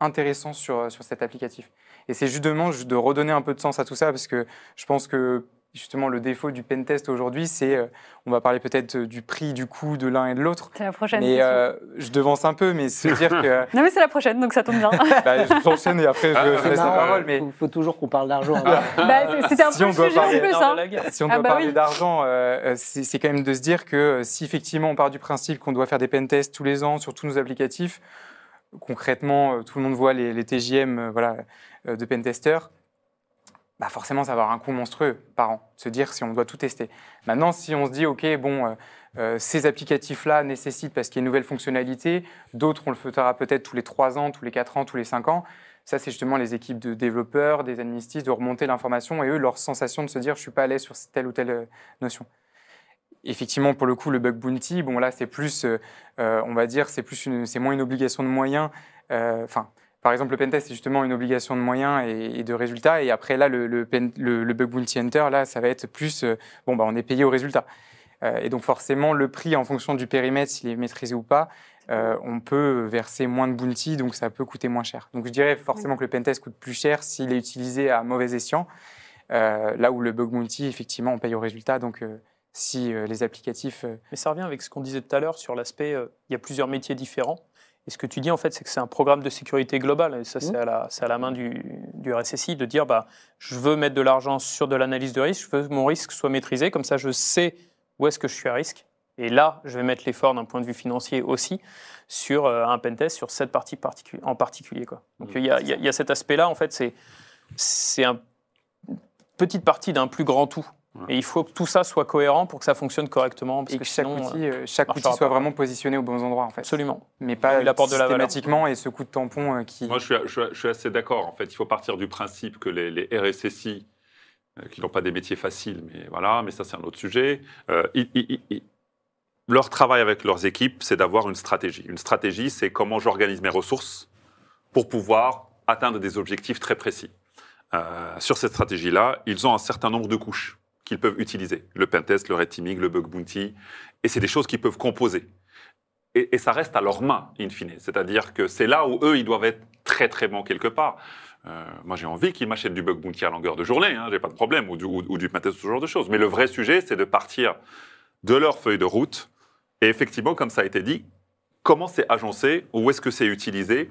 intéressants sur, sur cet applicatif. Et c'est justement de redonner un peu de sens à tout ça, parce que je pense que justement le défaut du pen test aujourd'hui, c'est, euh, on va parler peut-être du prix, du coût de l'un et de l'autre. C'est la prochaine. Mais euh, je devance un peu, mais se dire que. non, mais c'est la prochaine, donc ça tombe bien. bah, j'enchaîne et après je, ah, laisse la parole. Mais il faut, toujours qu'on parle d'argent. bah, c'était un si peu plus. Hein. Si on ah doit bah parler d'argent, euh, c'est quand même de se dire que si effectivement on part du principe qu'on doit faire des pen tests tous les ans sur tous nos applicatifs, concrètement, tout le monde voit les, les TJM, voilà euh, de pentester, bah forcément, ça va avoir un coût monstrueux par an, se dire si on doit tout tester. Maintenant, si on se dit, OK, bon, euh, euh, ces applicatifs-là nécessitent, parce qu'il y a une nouvelle fonctionnalité, d'autres, on le fera peut-être tous les 3 ans, tous les 4 ans, tous les 5 ans. Ça, c'est justement les équipes de développeurs, des administratifs, de remonter l'information et eux, leur sensation de se dire, je suis pas à l'aise sur telle ou telle notion. Effectivement, pour le coup, le bug bounty, bon, là, c'est plus, on va dire, c'est c'est moins une obligation de moyens. Enfin, par exemple, le pentest, c'est justement une obligation de moyens et, de résultats. Et après, là, le, le, bug bounty hunter, là, ça va être plus, euh, bon, bah, on est payé au résultat. Euh, et donc, forcément, le prix, en fonction du périmètre, s'il est maîtrisé ou pas, euh, on peut verser moins de bounty, donc ça peut coûter moins cher. Donc, je dirais forcément que le pentest coûte plus cher s'il est utilisé à mauvais escient. là où le bug bounty, effectivement, on paye au résultat. Donc, si les applicatifs. Mais ça revient avec ce qu'on disait tout à l'heure sur l'aspect, il y a plusieurs métiers différents. Et ce que tu dis, en fait, c'est que c'est un programme de sécurité globale. Et ça, c'est mmh. à, la, à la main du, du, RSSI de dire bah, je veux mettre de l'argent sur de l'analyse de risque, je veux que mon risque soit maîtrisé. Comme ça, je sais où est-ce que je suis à risque. Et là, je vais mettre l'effort d'un point de vue financier aussi sur euh, un pentest, sur cette partie en particulier. Quoi. Donc, mmh. il y, a, y, a cet aspect-là, en fait, c'est une petite partie d'un plus grand tout. Et il faut que tout ça soit cohérent pour que ça fonctionne correctement. Parce et que, chaque outil, euh, chaque outil soit vraiment positionné aux bons endroits, en fait. Absolument. Mais pas il apporte systématiquement de la et ce coup de tampon euh, qui... Moi, je suis, je suis, assez d'accord. En fait, il faut partir du principe que les, les RSSI, euh, qui n'ont pas des métiers faciles, mais voilà, mais ça, c'est un autre sujet, leur travail avec leurs équipes, c'est d'avoir une stratégie. Une stratégie, c'est comment j'organise mes ressources pour pouvoir atteindre des objectifs très précis. sur cette stratégie-là, ils ont un certain nombre de couches qu'ils peuvent utiliser. Le pentest, le red teaming, le bug bounty. Et c'est des choses qu'ils peuvent composer. Et, ça reste à leurs mains, in fine. C'est-à-dire que c'est là où eux, ils doivent être très très bons quelque part. Euh, moi, j'ai envie qu'ils m'achètent du bug bounty à longueur de journée, hein, j'ai pas de problème, ou du, ou, du pentest, ce genre de choses. Mais le vrai sujet, c'est de partir de leur feuille de route. Et effectivement, comme ça a été dit, comment c'est agencé, où est-ce que c'est utilisé,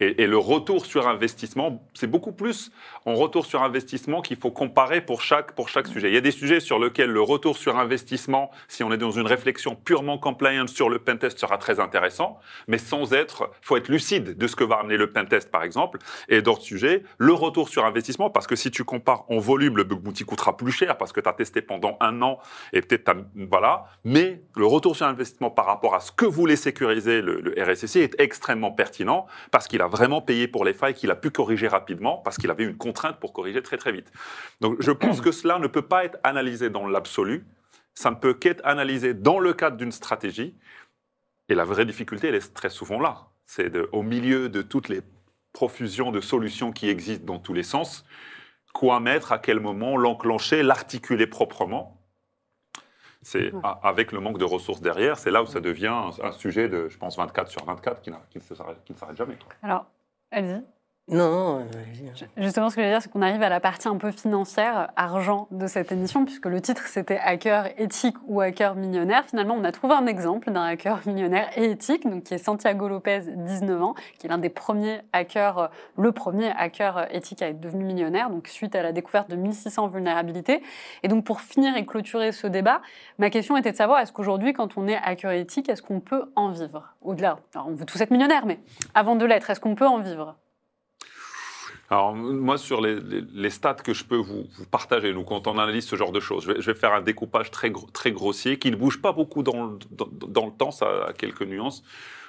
Et, le retour sur investissement, c'est beaucoup plus en retour sur investissement qu'il faut comparer pour chaque, pour chaque sujet. Il y a des sujets sur lesquels le retour sur investissement, si on est dans une réflexion purement compliance sur le pentest, sera très intéressant, mais sans être, faut être lucide de ce que va amener le pentest, par exemple. Et d'autres sujets, le retour sur investissement, parce que si tu compares en volume, le bug bounty coûtera plus cher parce que tu as testé pendant un an et peut-être, voilà. Mais le retour sur investissement par rapport à ce que voulait sécuriser le, le RSSI est extrêmement pertinent parce qu'il a vraiment payé pour les failles qu'il a pu corriger rapidement parce qu'il avait une contrainte pour corriger très très vite. Donc je pense que cela ne peut pas être analysé dans l'absolu, ça ne peut qu'être analysé dans le cadre d'une stratégie. Et la vraie difficulté, elle est très souvent là. C'est au milieu de toutes les profusions de solutions qui existent dans tous les sens, quoi mettre, à quel moment, l'enclencher, l'articuler proprement. C'est avec le manque de ressources derrière, c'est là où ça devient un, sujet de, je pense, 24 sur 24 qui, qui ne s'arrête jamais. Alors, allez-y. Non, Justement, ce que je veux dire, c'est qu'on arrive à la partie un peu financière, argent de cette émission, puisque le titre c'était hacker éthique ou hacker millionnaire. Finalement, on a trouvé un exemple d'un hacker millionnaire et éthique, qui est Santiago Lopez, 19 ans, qui est l'un des premiers hackers, euh, le premier hacker éthique à être devenu millionnaire, donc suite à la découverte de 1600 vulnérabilités. Et donc, pour finir et clôturer ce débat, ma question était de savoir est-ce qu'aujourd'hui, quand on est hacker éthique, est-ce qu'on peut en vivre? Au-delà, on veut tous être millionnaire, mais avant de l'être, est-ce qu'on peut en vivre? Alors, moi, sur les, stats que je peux vous, partager, nous, quand on analyse ce genre de choses, je vais, faire un découpage très, très grossier qui ne bouge pas beaucoup dans, dans, le temps, ça a quelques nuances.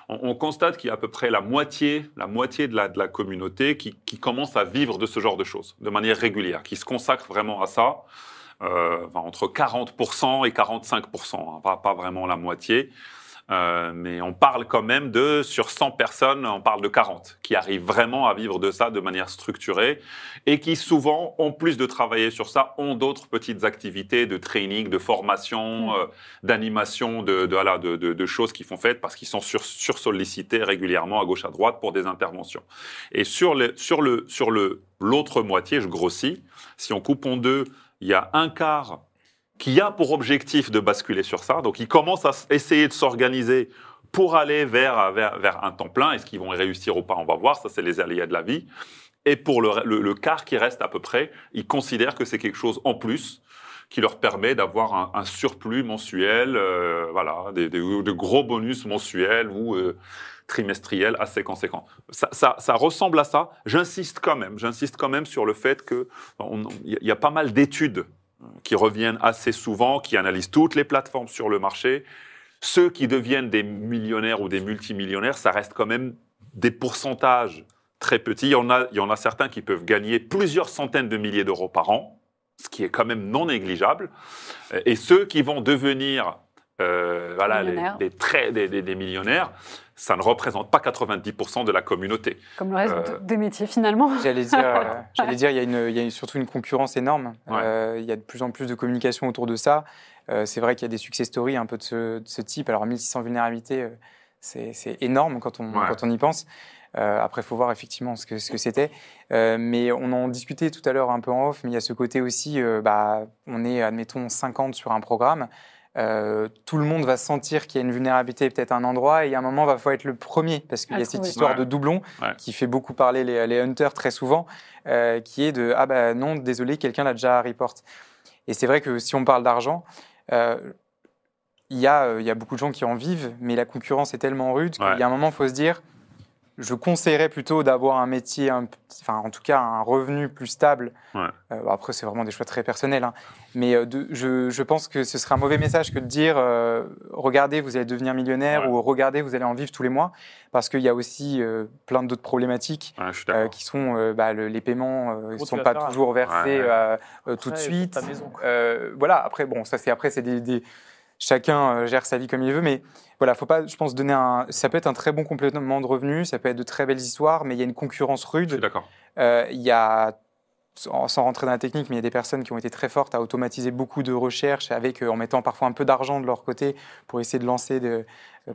On, constate qu'il y a à peu près la moitié, la moitié de la, de la communauté qui, qui, commence à vivre de ce genre de choses de manière régulière, qui se consacre vraiment à ça, euh, entre 40% et 45%, hein, pas, pas vraiment la moitié. Euh, mais on parle quand même de, sur 100 personnes, on parle de 40 qui arrivent vraiment à vivre de ça de manière structurée et qui souvent, en plus de travailler sur ça, ont d'autres petites activités de training, de formation, mm. euh, d'animation, de, de, de, de, choses qui font faites parce qu'ils sont sur, sursollicités régulièrement à gauche à droite pour des interventions. Et sur le, sur le, sur le, l'autre moitié, je grossis, si on coupe en deux, il y a un quart qui a pour objectif de basculer sur ça. Donc, ils commencent à essayer de s'organiser pour aller vers, vers, un temps plein. Est-ce qu'ils vont y réussir ou pas On va voir. Ça, c'est les aléas de la vie. Et pour le, le, quart qui reste à peu près, ils considèrent que c'est quelque chose en plus qui leur permet d'avoir un, surplus mensuel, euh, voilà, des, de gros bonus mensuels ou euh, trimestriels assez conséquents. Ça, ça, ça ressemble à ça. J'insiste quand même, j'insiste quand même sur le fait que il y a pas mal d'études qui reviennent assez souvent, qui analysent toutes les plateformes sur le marché. Ceux qui deviennent des millionnaires ou des multimillionnaires, ça reste quand même des pourcentages très petits. Il y en a, il y en a certains qui peuvent gagner plusieurs centaines de milliers d'euros par an, ce qui est quand même non négligeable. Et ceux qui vont devenir euh, voilà, les, très, des, millionnaires, ça ne représente pas 90% de la communauté. Comme le reste euh, des métiers finalement. J'allais dire, euh, j'allais dire, il y, a une, il y, a surtout une concurrence énorme. il y a de plus en plus de communication autour de ça. c'est vrai qu'il y a des success stories un peu de ce, de ce type. Alors 1600 vulnérabilités, c'est énorme quand on, quand on y pense. après, il faut voir effectivement ce que ce que c'était. mais on en discutait tout à l'heure un peu en off, mais il y a ce côté aussi, bah, on est, admettons, 50 sur un programme. Euh, tout le monde va sentir qu'il y a une vulnérabilité peut-être à un endroit et à un moment, il va falloir être le premier parce qu'il y a cette histoire de doublon qui fait beaucoup parler les, hunters très souvent, euh, qui est de ah bah non, désolé, quelqu'un l'a déjà report. Et c'est vrai que si on parle d'argent, euh, il y, a, y a beaucoup de gens qui en vivent, mais la concurrence est tellement rude qu'il y a un moment, il faut se dire je conseillerais plutôt d'avoir un métier, enfin en tout cas un revenu plus stable. Euh, après, c'est vraiment des choix très personnels, hein. mais euh, je, pense que ce serait un mauvais message que de dire euh, regardez, vous allez devenir millionnaire ou regardez, vous allez en vivre tous les mois, parce qu'il y a aussi plein d'autres problématiques qui sont bah, les paiements ne sont pas toujours versés tout de suite. voilà. Après, bon, ça c'est après c'est des chacun gère sa vie comme il veut, mais voilà, faut pas, je pense, donner un. Ça peut être un très bon complément de revenus, ça peut être de très belles histoires, mais il y a une concurrence rude. d'accord. Euh, il y a sans rentrer dans la technique, mais il y a des personnes qui ont été très fortes à automatiser beaucoup de recherches avec, euh, en mettant parfois un peu d'argent de leur côté pour essayer de lancer, de,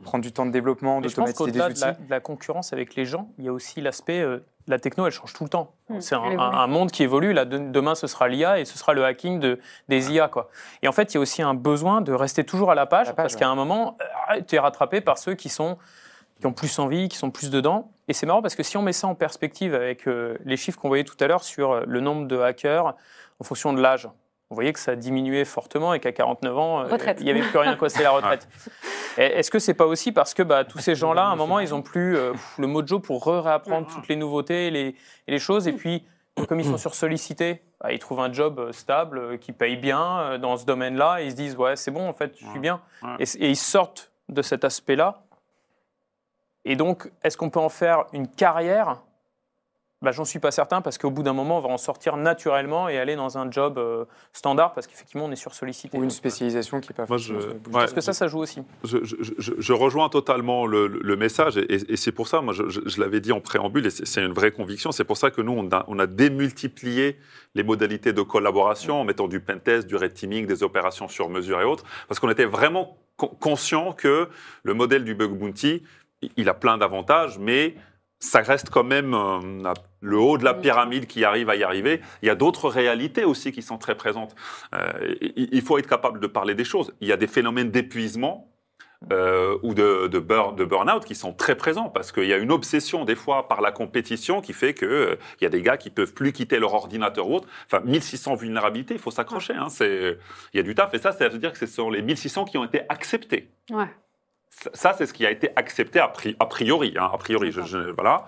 prendre du temps de développement, d'automatiser des outils. De la, de la concurrence avec les gens, il y a aussi l'aspect euh, la techno, elle change tout le temps. Hmm. c'est un, monde qui évolue. Là, demain, ce sera l'IA et ce sera le hacking de, des IA. Quoi. Et en fait, il y a aussi un besoin de rester toujours à la page, parce qu'à un moment, euh, tu es rattrapé par ceux qui sont qui ont plus envie, qui sont plus dedans. Et c'est marrant parce que si on met ça en perspective avec euh, les chiffres qu'on voyait tout à l'heure sur euh, le nombre de hackers en fonction de l'âge, vous voyez que ça a diminué fortement et qu'à 49 ans, euh, il n'y avait plus rien quoi, c'est la retraite. Est-ce que c'est pas aussi parce que bah, tous ces gens-là, à un moment, ils n'ont plus le mojo pour réapprendre toutes les nouveautés et les, choses, et puis comme ils sont sursollicités, bah, ils trouvent un job stable qui paye bien dans ce domaine-là, et ils se disent ouais c'est bon en fait, je suis bien, et ils sortent de cet aspect-là. Et donc, est-ce qu'on peut en faire une carrière bah, J'en suis pas certain parce qu'au bout d'un moment, on va en sortir naturellement et aller dans un job euh, standard parce qu'effectivement, on est sursollicité. Ou une spécialisation qui n'est pas je, Parce que ça, ça joue aussi. Je, rejoins totalement le, message et, c'est pour ça, moi, je, l'avais dit en préambule et c'est une vraie conviction. C'est pour ça que nous, on a, on a, démultiplié les modalités de collaboration en mettant du pentest, du red teaming, des opérations sur mesure et autres parce qu'on était vraiment conscient que le modèle du bug bounty il a plein d'avantages, mais ça reste quand même euh, le haut de la pyramide qui arrive à y arriver. Il y a d'autres réalités aussi qui sont très présentes. Euh, il faut être capable de parler des choses. Il y a des phénomènes d'épuisement euh, ou de, de, burn, out qui sont très présents parce qu'il y a une obsession des fois par la compétition qui fait qu'il il y a des gars qui peuvent plus quitter leur ordinateur ou autre. Enfin, 1600 vulnérabilités, il faut s'accrocher. Hein, il y a du taf et ça, ça veut dire que ce sont les 1600 qui ont été acceptés. Ouais. Ça, c'est ce qui a été accepté a, priori. Hein, a priori voilà.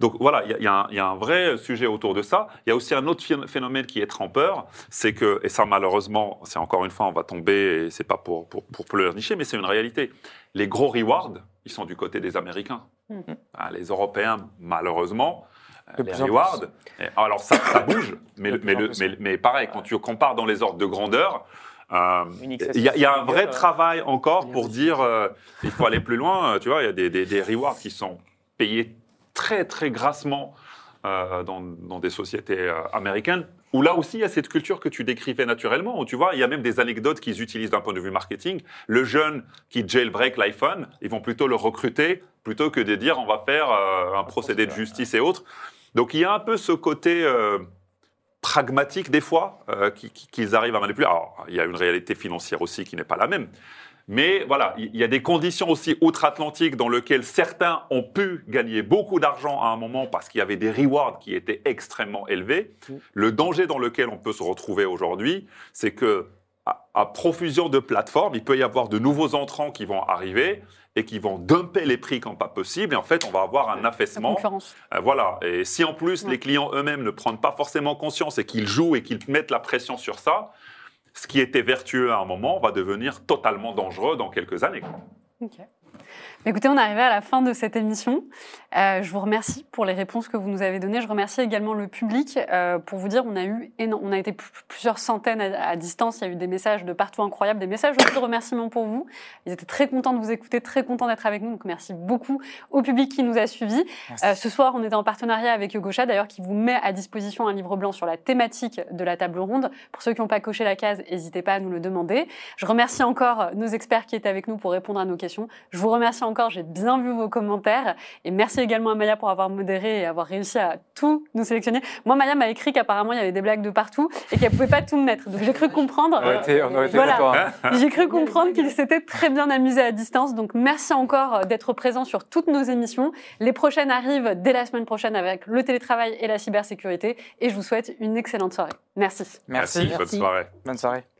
Donc voilà, il y, a un vrai sujet autour de ça. Il y a aussi un autre phénomène qui est trempeur, c'est que, et ça malheureusement, c'est encore une fois, on va tomber, et c'est pas pour, pour, pour pleurnicher, mais c'est une réalité. Les gros rewards, ils sont du côté des Américains. Mmh. Hein, les Européens, malheureusement, les rewards. alors ça, ça bouge, mais, mais, mais, pareil, quand tu compares dans les ordres de grandeur, euh, il y, a un vrai travail encore pour dire euh, il faut aller plus loin. Euh, tu vois, il y a des, des, rewards qui sont payés très très grassement dans, dans, des sociétés américaines. Où là aussi, il y a cette culture que tu décrivais naturellement. Où tu vois, il y a même des anecdotes qu'ils utilisent d'un point de vue marketing. Le jeune qui jailbreak l'iPhone, ils vont plutôt le recruter plutôt que de dire on va faire un procédé de justice et autres. Donc il y a un peu ce côté pragmatiques des fois euh, qu'ils arrivent à manipuler. Alors, il y a une réalité financière aussi qui n'est pas la même. Mais voilà, il y a des conditions aussi outre-Atlantique dans lesquelles certains ont pu gagner beaucoup d'argent à un moment parce qu'il y avait des rewards qui étaient extrêmement élevés. Le danger dans lequel on peut se retrouver aujourd'hui, c'est que à, profusion de plateformes, il peut y avoir de nouveaux entrants qui vont arriver et qui vont dumper les prix quand pas possible. Et en fait, on va avoir un affaissement. Euh, voilà. Et si en plus les clients eux-mêmes ne prennent pas forcément conscience et qu'ils jouent et qu'ils mettent la pression sur ça, ce qui était vertueux à un moment va devenir totalement dangereux dans quelques années. Écoutez, on est arrivé à la fin de cette émission. Euh, je vous remercie pour les réponses que vous nous avez données. Je remercie également le public euh, pour vous dire, on a eu, on a été plusieurs centaines à, distance. Il y a eu des messages de partout incroyables, des messages aussi de remerciements pour vous. Ils étaient très contents de vous écouter, très contents d'être avec nous. Donc merci beaucoup au public qui nous a suivis. Euh, ce soir, on était en partenariat avec Gaucha, d'ailleurs, qui vous met à disposition un livre blanc sur la thématique de la table ronde. Pour ceux qui n'ont pas coché la case, n'hésitez pas à nous le demander. Je remercie encore nos experts qui étaient avec nous pour répondre à nos questions. Je vous remercie encore j'ai bien vu vos commentaires. Et merci également à Maya pour avoir modéré et avoir réussi à tout nous sélectionner. Moi, Maya m'a écrit qu'apparemment, il y avait des blagues de partout et qu'elle pouvait pas tout mettre. Donc, j'ai cru comprendre. voilà. J'ai cru comprendre qu'il s'était très bien amusé à distance. Donc, merci encore d'être présent sur toutes nos émissions. Les prochaines arrivent dès la semaine prochaine avec le télétravail et la cybersécurité. Et je vous souhaite une excellente soirée. Merci. Merci. Bonne soirée. Bonne soirée.